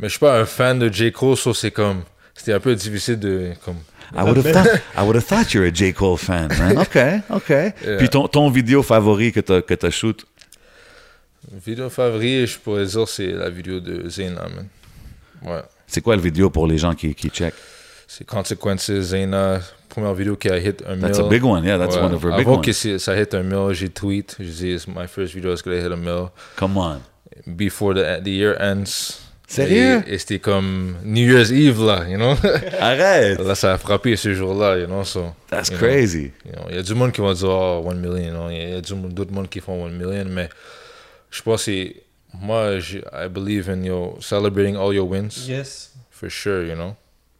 Mais je suis pas un fan de J. Cole, so c'est comme. C'était un peu difficile de. Comme, I would have thought I would have thought you're a J. Cole fan, man. *laughs* OK, OK. Puis ton, ton vidéo favori que t'as que t'as shoot? Vidéo favori, je pourrais dire, c'est la vidéo de Zayna, man. Ouais. C'est quoi le vidéo pour les gens qui, qui check? C'est Consequences, Zayna, première vidéo qui a hit un mille. That's a big one. Yeah, that's Ouais. one of her big Avant ones. que c'est- ça hit un mille, j'ai tweet, j'ai dit, it's my first video is gonna hit a mille. Come on. Before the, the year ends. Sérieux? Et, et c'était comme New Year's Eve, là, you know? *laughs* Arrête! là, ça a frappé ce jour-là, you know? So, That's you know. crazy. You know, Il y a du monde qui va dire oh, 1 million, you know. il y a d'autres monde qui font 1 million, mais je pense que moi, je- I believe in yo, celebrating all your wins, Yes. for sure, you know?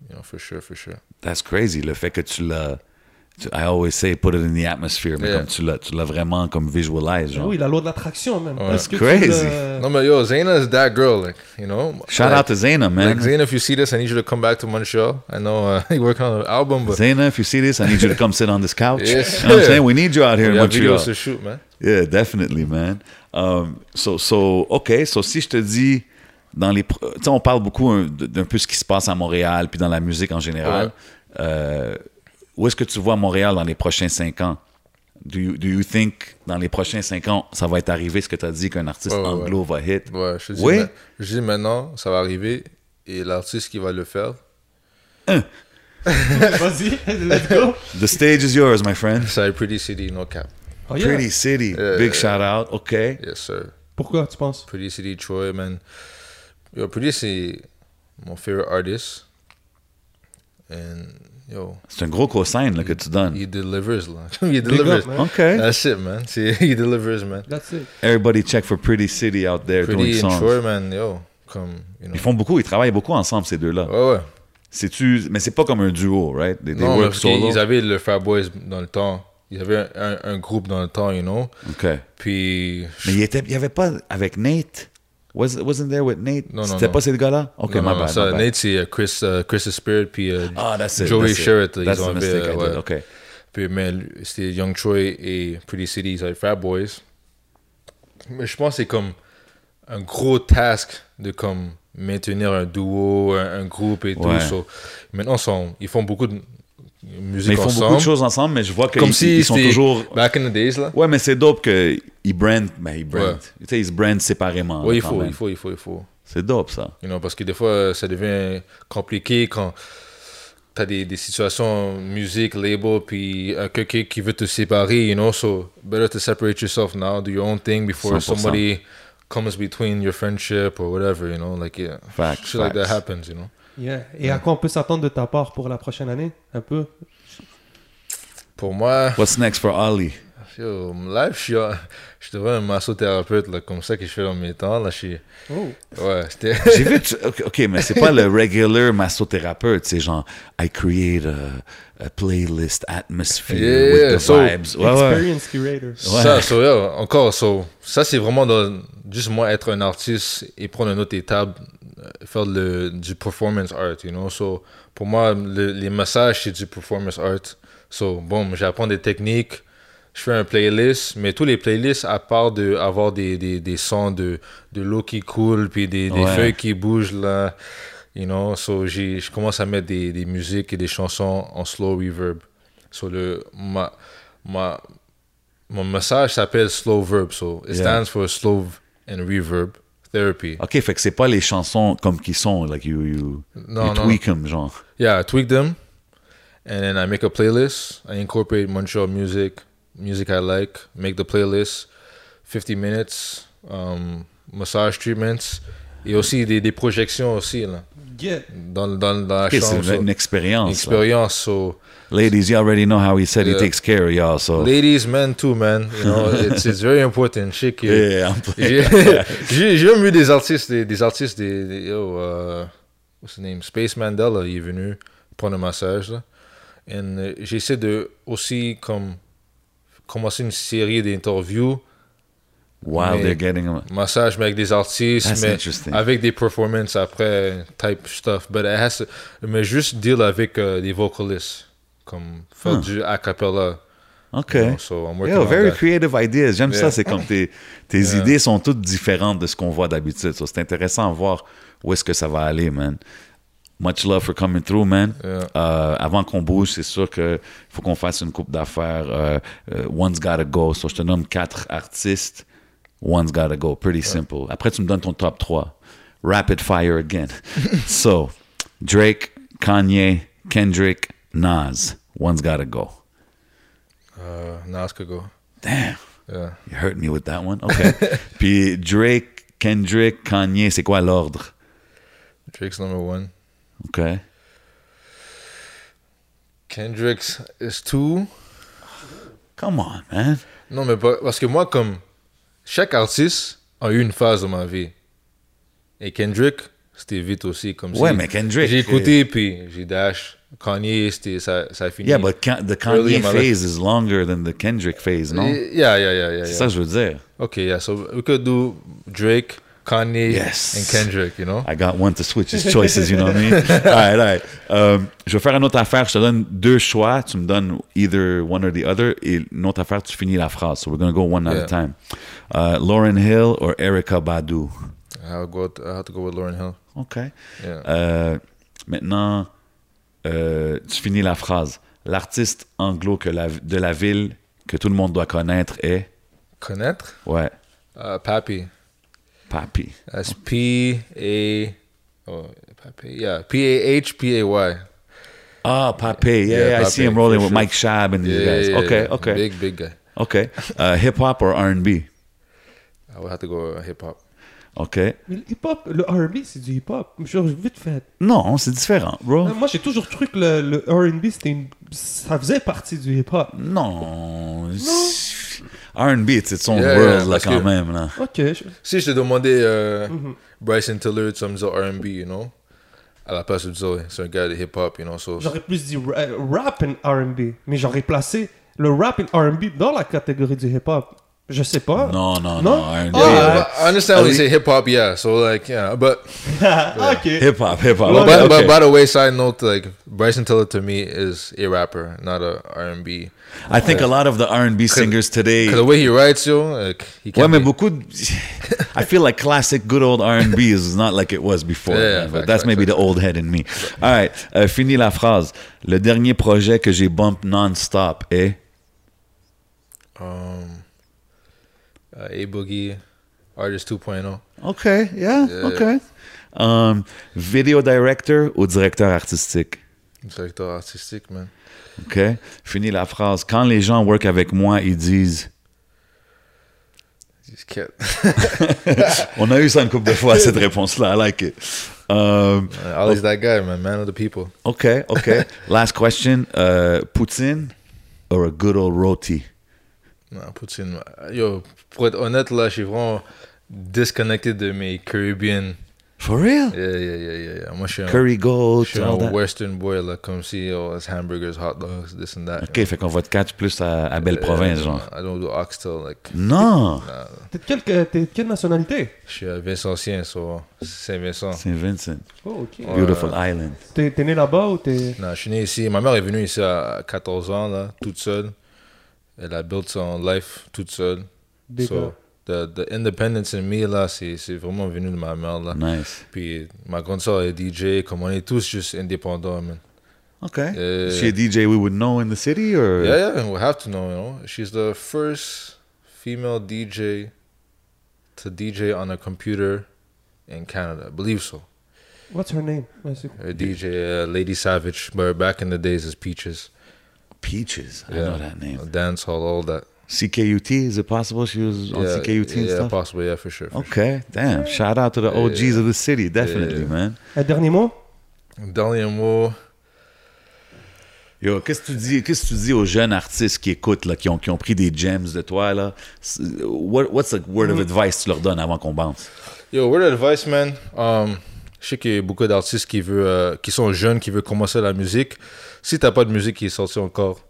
You know, for sure, for sure. That's crazy. Le fait que tu l'as. I always say put it in the atmosphere, mais Yeah. comme tu l'as, tu l'as vraiment comme visualize, genre. Oui, la loi de l'attraction, même. Ouais. Tu Crazy. le- No, mais yo, Zayna is that girl, like, you know? Shout like, out to Zayna, man. Like, Zayna, if you see this, I need you to come back to Montreal. I know uh, *laughs* you're working on an album, but Zayna, if you see this, I need you to come sit on this couch. Yes, You know what I'm saying? We need you out here in Montreal. to shoot, man. Yeah, definitely, man. Um, so, so, OK. So, si je te dis, dans les. on parle beaucoup d'un peu ce qui se passe à Montréal, puis dans la musique en général. Ouais. Euh, où est-ce que tu vois Montréal dans les prochains cinq ans? Do you, do you think, dans les prochains cinq ans, ça va être arrivé, ce que tu as dit, qu'un artiste Ouais, ouais, anglo va hit? Ouais, je te dis, Oui? ma- je dis maintenant, ça va arriver, et l'artiste qui va le faire, *laughs* Vas-y, let's go. The stage is yours, my friend. être Pretty City, no cap. Oh, yeah. Pretty City. Yeah, Big yeah. shout out. OK. Yes, sir. Pourquoi, tu penses? Pretty City, Troy, man. Yo, Pretty, c'est mon favorite artist. And, C'est un gros cosign là, que tu donnes. he delivers, là. *laughs* he delivers. up, man. OK. That's it, man. *laughs* C'est, he delivers, man. That's it. Everybody check for Pretty City out there doing Pretty and songs. Troy, man, yo, comme, you know. Ils font beaucoup, ils travaillent beaucoup ensemble, ces deux-là. Ouais, ouais. C'est-tu... Mais c'est pas comme un duo, right? They, they Non, work solo? qu'ils avaient le Fat Boys dans le temps. Ils avaient un, un, un groupe dans le temps, you know. OK. Puis, Mais il était, il y avait pas avec Nate? Was, wasn't there with Nate? Non, non, C'était non. pas ces gars-là? OK, non, my non, bad, ça, my bad. Nate, c'est euh, Chris, euh, Chris the Spirit, puis euh, Ah, that's it. Joey that's it. Sherritt, là, That's ils the ont mistake fait, I ouais. OK. Puis, mais c'était Young Troy et Pretty City, ils avaient Fat Boys. Mais je pense que c'est comme un gros task de comme maintenir un duo, un, un groupe et Ouais. tout. So, maintenant, sont- ils font beaucoup de musique Mais ils font ensemble. beaucoup de choses ensemble, mais je vois qu'ils Comme si ils sont toujours... Back in the days, là. Ouais, mais c'est dope qu'ils brandent... Ben, ils brandent. Ouais. Tu sais, ils se brandent séparément. Là, il faut, il faut, il faut, il faut. C'est dope, ça. You know, parce que des fois, ça devient compliqué quand tu as des, des situations musique, label, puis un quelqu'un qui veut te séparer, you know, so better to separate yourself now, do your own thing before 100%. somebody comes between your friendship or whatever, you know, like, yeah. Facts, Shit like that facts. happens, you know. Yeah. Et à quoi on peut s'attendre de ta part pour la prochaine année Un peu? Pour moi, What's next for Ali? Yo, live, je suis, un- je devrais un massothérapeute, là, comme ça que je fais dans mes temps. Là, je suis... Oh. Ouais, c'était. *laughs* J'ai vu, tu- ok, ok, mais c'est pas le regular massothérapeute, c'est genre, I create a, a playlist atmosphere Yeah, with the so- vibes. Ouais, ouais. Experience curator. Ça, so, yeah, encore, so, ça c'est vraiment dans, juste moi être un artiste et prendre une autre étape, faire le, du performance art, you know? So, pour moi, le- les massages c'est du performance art. So, bon, j'apprends des techniques, je fais un playlist, mais tous les playlists, à part de avoir des, des, des sons de, de l'eau qui coule, puis des, des Ouais. feuilles qui bougent là, you know? So, je commence à mettre des, des musiques et des chansons en slow reverb. So, le, ma, ma, mon message s'appelle Slow Verb, so it Yeah. stands for Slow and Reverb Therapy. Ok, fait que c'est pas les chansons comme qui sont, like you, you, Non, you tweak them, genre. Yeah, I tweak them, and then I make a playlist. I incorporate Montreal music, music I like, make the playlist, 50 minutes, um, massage treatments, et aussi des, des projections aussi, là, Yeah. dans, dans, dans la Ok, chambre. c'est so- une expérience. expérience, so... Ladies, you already know how he said he Yeah. takes care of y'all, so. Ladies, men too, man. You know, *laughs* it's, it's very important. Je sais que- Yeah, I'm playing. *laughs* J'ai même vu des artistes, des, des artistes, des, des- yo, euh, what's his name? Space Mandela, il est venu prendre un massage, là. Et euh, j'essaie de aussi, comme, commencer une série d'interviews, While Mais- they're getting them. massage, mais avec des artistes, That's mais interesting. avec des performances après, type stuff. But it has to, mais juste deal avec euh, des vocalistes, comme faire Huh. du a cappella. Ok. you know, so I'm working Yo, very creative ideas. J'aime ça, c'est comme tes, tes idées sont toutes différentes de ce qu'on voit d'habitude. So, c'est intéressant à voir où est-ce que ça va aller, man. Much love for coming through, man. Yeah. Euh, avant qu'on bouge, c'est sûr qu'il faut qu'on fasse une coupe d'affaires. Euh, euh, one's gotta go. So, je te nomme quatre artistes. One's gotta go. Pretty simple. Après, tu me donnes ton top 3. Rapid fire again. *laughs* so, Drake, Kanye, Kendrick, Nas. One's gotta go. Uh, Nas could go. Damn. Yeah. You hurt me with that one? OK. *laughs* Puis Drake, Kendrick, Kanye, c'est quoi l'ordre? Drake's number one. OK. Kendrick's is two. Come on, man. Non, mais pas- parce que moi, comme chaque artiste a eu une phase dans ma vie. Et Kendrick, c'était vite aussi. Comme Ouais, si- mais Kendrick, J'ai écouté, puis j'ai dash. Kanye, c'était, ça, ça a fini. Yeah, but the Kanye phase is longer than the Kendrick phase, non? Yeah, yeah, yeah, yeah. C'est yeah. ça que je veux dire. Okay, yeah. So we could do Drake, Kanye, Yes. and Kendrick, you know? I got one to switch his choices, you know what I mean? *laughs* all right, all right. Euh, je vais faire une autre affaire. Je te donne deux choix. Tu me donnes either one or the other. Et une autre affaire, tu finis la phrase. So we're going to go one at a time. Uh, Lauren Hill or Erica Badu? I'll go, I have to go with Lauren Hill. OK. Yeah. Euh, maintenant, euh, tu finis la phrase. L'artiste anglo que la- de la ville que tout le monde doit connaître est? Connaître? Ouais, Uh, Pappy. Papi. That's P A. Oh, Pappy. Yeah, P A H P A Y. Ah, Papi. Yeah, Yeah, I see Papi, him rolling with sure. Mike Shab and these Yeah, guys. yeah, okay, yeah. okay, Big, big guy. okay. Uh, hip hop or R&B? I would have to go hip hop. Okay. Mais le hip-hop, le R&B, c'est du hip-hop. Genre, vite fait. Non, c'est différent, bro. Euh, Moi, j'ai toujours cru que le, le R&B, c'était une... ça faisait partie du hip-hop. Non. R&B, c'est son Yeah, world yeah, là quand que- même là. Ok. je- Si je te demandais euh, Mm-hmm. Bryson Tiller, tu vas me dire R&B, you know? À la place de dire, c'est un gars de hip-hop, you know? So, J'aurais plus dit euh, rap and R&B. Mais j'aurais placé le rap and R&B dans la catégorie du hip-hop. Je sais pas. Non, non, non. Non? R&B. Ah, yeah, ouais. but I understand when you say hip-hop, yeah. So, like, yeah, but... *laughs* Hip hop, hip hop. But, Okay, but, okay. by the way, side note, like, Bryson Tiller to me is a rapper, not a R&B. I think a lot of the R&B singers today. Because the way he writes, yo, like, he Ouais, can't mais beaucoup. I feel like classic, good old R&B is not like it was before. Yeah, man, but that's maybe the old head in me. All right, euh, fini la phrase. Le dernier projet que j'ai bump non-stop est? Um, uh, A Boogie, Artist 2.0. OK, yeah, OK. Um, video director ou directeur artistique? Directeur artistique, man. OK. Fini la phrase. Quand les gens work avec moi, ils disent. *laughs* On a eu ça une couple de fois, cette réponse-là. I like it. Um, Always that guy, man. Man of the people. OK, OK. *laughs* Last question. Uh, poutine or a good old roti? Non, poutine. Yo, pour être honnête, là, je suis vraiment disconnecté de mes Caribbean. For real? Yeah, yeah, yeah, yeah. yeah. Moi, je suis un, Curry goat, je suis un that. Western boy, là, comme si, oh, it's hamburgers, hot dogs, this and that. OK, fait qu'on va te catch plus à, à Belle-Province, Euh, genre. I don't do oxtail, like. Non! T'es de quelle, quelle nationalité? Je suis à Vincentien, so Saint-Vincent. Saint Vincent. Oh, ok. Beautiful island. T'es t'es né là-bas ou t'es. Non, je suis né ici. Ma mère est venue ici à 14 ans, là, toute seule. Elle a built son life toute seule. Big So, the, the independence in me, là, c'est c'est vraiment venu de ma mère, là. Eh, nice. Puis ma grande soeur est DJ, comme on est eh, tous juste indépendants, man. OK. Euh, Is she a DJ we would know in the city, or? Yeah, yeah, we have to know, you know. She's the first female DJ to DJ on a computer in Canada. I believe so. What's her name? Ouais, Her DJ, uh, eh, Lady Savage, but back in the days is Peaches. Peaches. I Yeah. know that name. Dance hall, all that. CKUT, is it possible she was on yeah, CKUT and yeah, stuff? possibly, yeah, for sure. for Okay, damn. Shout out to the OGs of the city, definitely, Yeah. man. Un dernier mot? Sure. Dernier mot. Yo, qu'est-ce que tu dis, qu'est-ce que tu dis aux jeunes artistes qui écoutent, là, qui ont, qui ont pris des gems de toi, là? What, what's a word of advice tu leur donnes avant qu'on bounce? Yo, word of advice, man. Um, je sais qu'il y a beaucoup d'artistes qui, euh, qui sont jeunes, qui veulent commencer la musique. Si t'as pas de musique qui est sortie encore,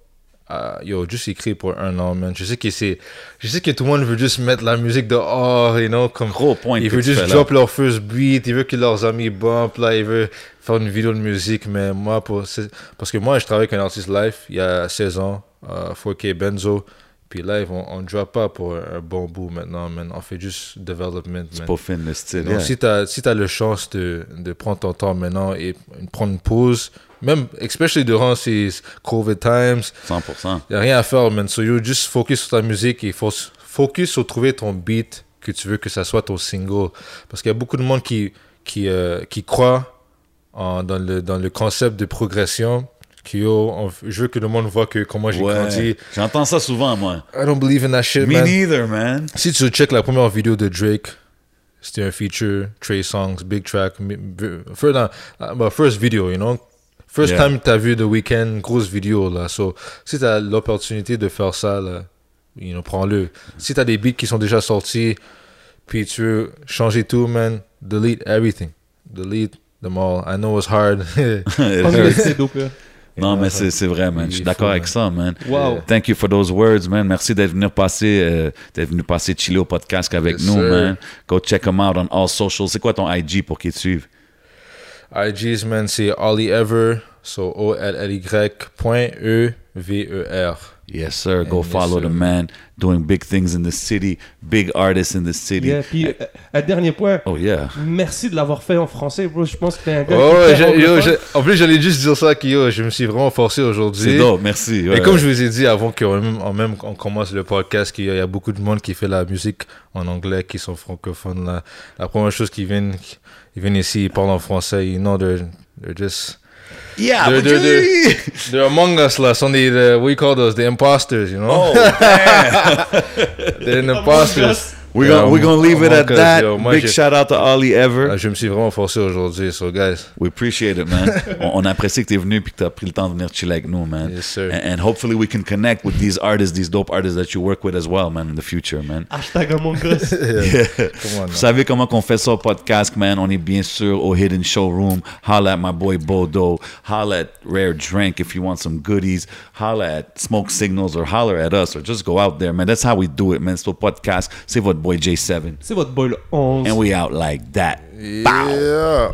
euh, yo, juste écris pour un an, man. Je sais que c'est, je sais que tout le monde veut juste mettre la musique dehors, you know, comme Gros point ils veulent juste drop leur first beat, ils veulent que leurs amis bump, là, ils veulent faire une vidéo de musique, mais moi, pour, parce que moi, je travaille avec un artiste live il y a 16 ans, euh, 4K Benzo, puis live, on, on drop pas pour un bon bout maintenant, man. On fait juste development, C'est pas fin le style. Donc, yeah. si tu as, si t'as le chance de, de prendre ton temps maintenant et prendre une pause, même, especially durant ces COVID times, 100%. il n'y a rien à faire, man. So, you just focus sur ta musique et focus sur trouver ton beat que tu veux que ça soit ton single. Parce qu'il y a beaucoup de monde qui, qui, euh, qui croit en, dans, le, dans le concept de progression. Que, yo, je veux que le monde voit que comment j'ai grandi. J'entends ça souvent, moi. I don't believe in that shit, Me man. neither, man. Si tu check la première vidéo de Drake, c'était un feature, Trey Songs, Big Track, first, uh, bah, first video, you know? First Yeah. time t'as vu The Weeknd, grosse vidéo, là. So, si t'as l'opportunité de faire ça, là, you know, prends-le. Si t'as des beats qui sont déjà sortis, puis tu veux changer tout, man, delete everything. Delete them all. I know it's hard. *laughs* Dope. là. Non, mais c'est c'est vrai, man. Je suis d'accord avec ça, man. Wow. Thank you for those words, man. Merci d'être venu passer, euh, d'être venu passer chiller au podcast avec Yes, nous, sir. man. Go check them out on all socials. C'est quoi ton IG pour qu'ils te suivent? IGs, man, c'est Ollie Ever. So, O-L-L-Y point E E-V-E-R. Yes, sir. Go yes, follow sir. the man. Doing big things in the city. Big artists in the city. Yeah, puis, euh, un dernier point. Oh, yeah. Merci de l'avoir fait en français, bro. Je pense que t'es un gars. Oh, ouais, yo, en plus, j'allais juste dire ça, que yo, je me suis vraiment forcé aujourd'hui. C'est dope, merci. Et Ouais. comme je vous ai dit avant qu'on même, on même on commence le podcast, qu'il y a- il y a beaucoup de monde qui fait la musique en anglais, qui sont francophones. Là. La première chose qu'ils viennent, ils viennent ici, ils parlent en français. You know, they're, they're just... Yeah, They're, they're, they're, *laughs* they're among us. Sont des, uh, we call those the imposters, you know? Oh, *laughs* they're the imposters. We're gonna, we're gonna leave it at us, that. yo. Moi, Big shout out to Ali Ever. Ah, Je me suis vraiment forcé aujourd'hui, so guys. We appreciate it, man. *laughs* on, on apprécie que tu es venu et que tu as pris le temps de venir chiller avec nous, man. Yes, sir. And, and hopefully we can connect with these artists, these dope artists that you work with as well, man, in the future, man. *laughs* Hashtag Among Us. *laughs* Yeah. Come on, Vous now. savez comment qu'on fait ça au podcast, man? On est bien sûr au Hidden Showroom. Holla at my boy Bodo. Holla at Rare Drink if you want some goodies. Holla at Smoke Signals or holler at us or just go out there, man. That's how we do it, man. C'est au podcast. C'est votre boy J7. C'est votre boy le 11. And we out like that. Yeah.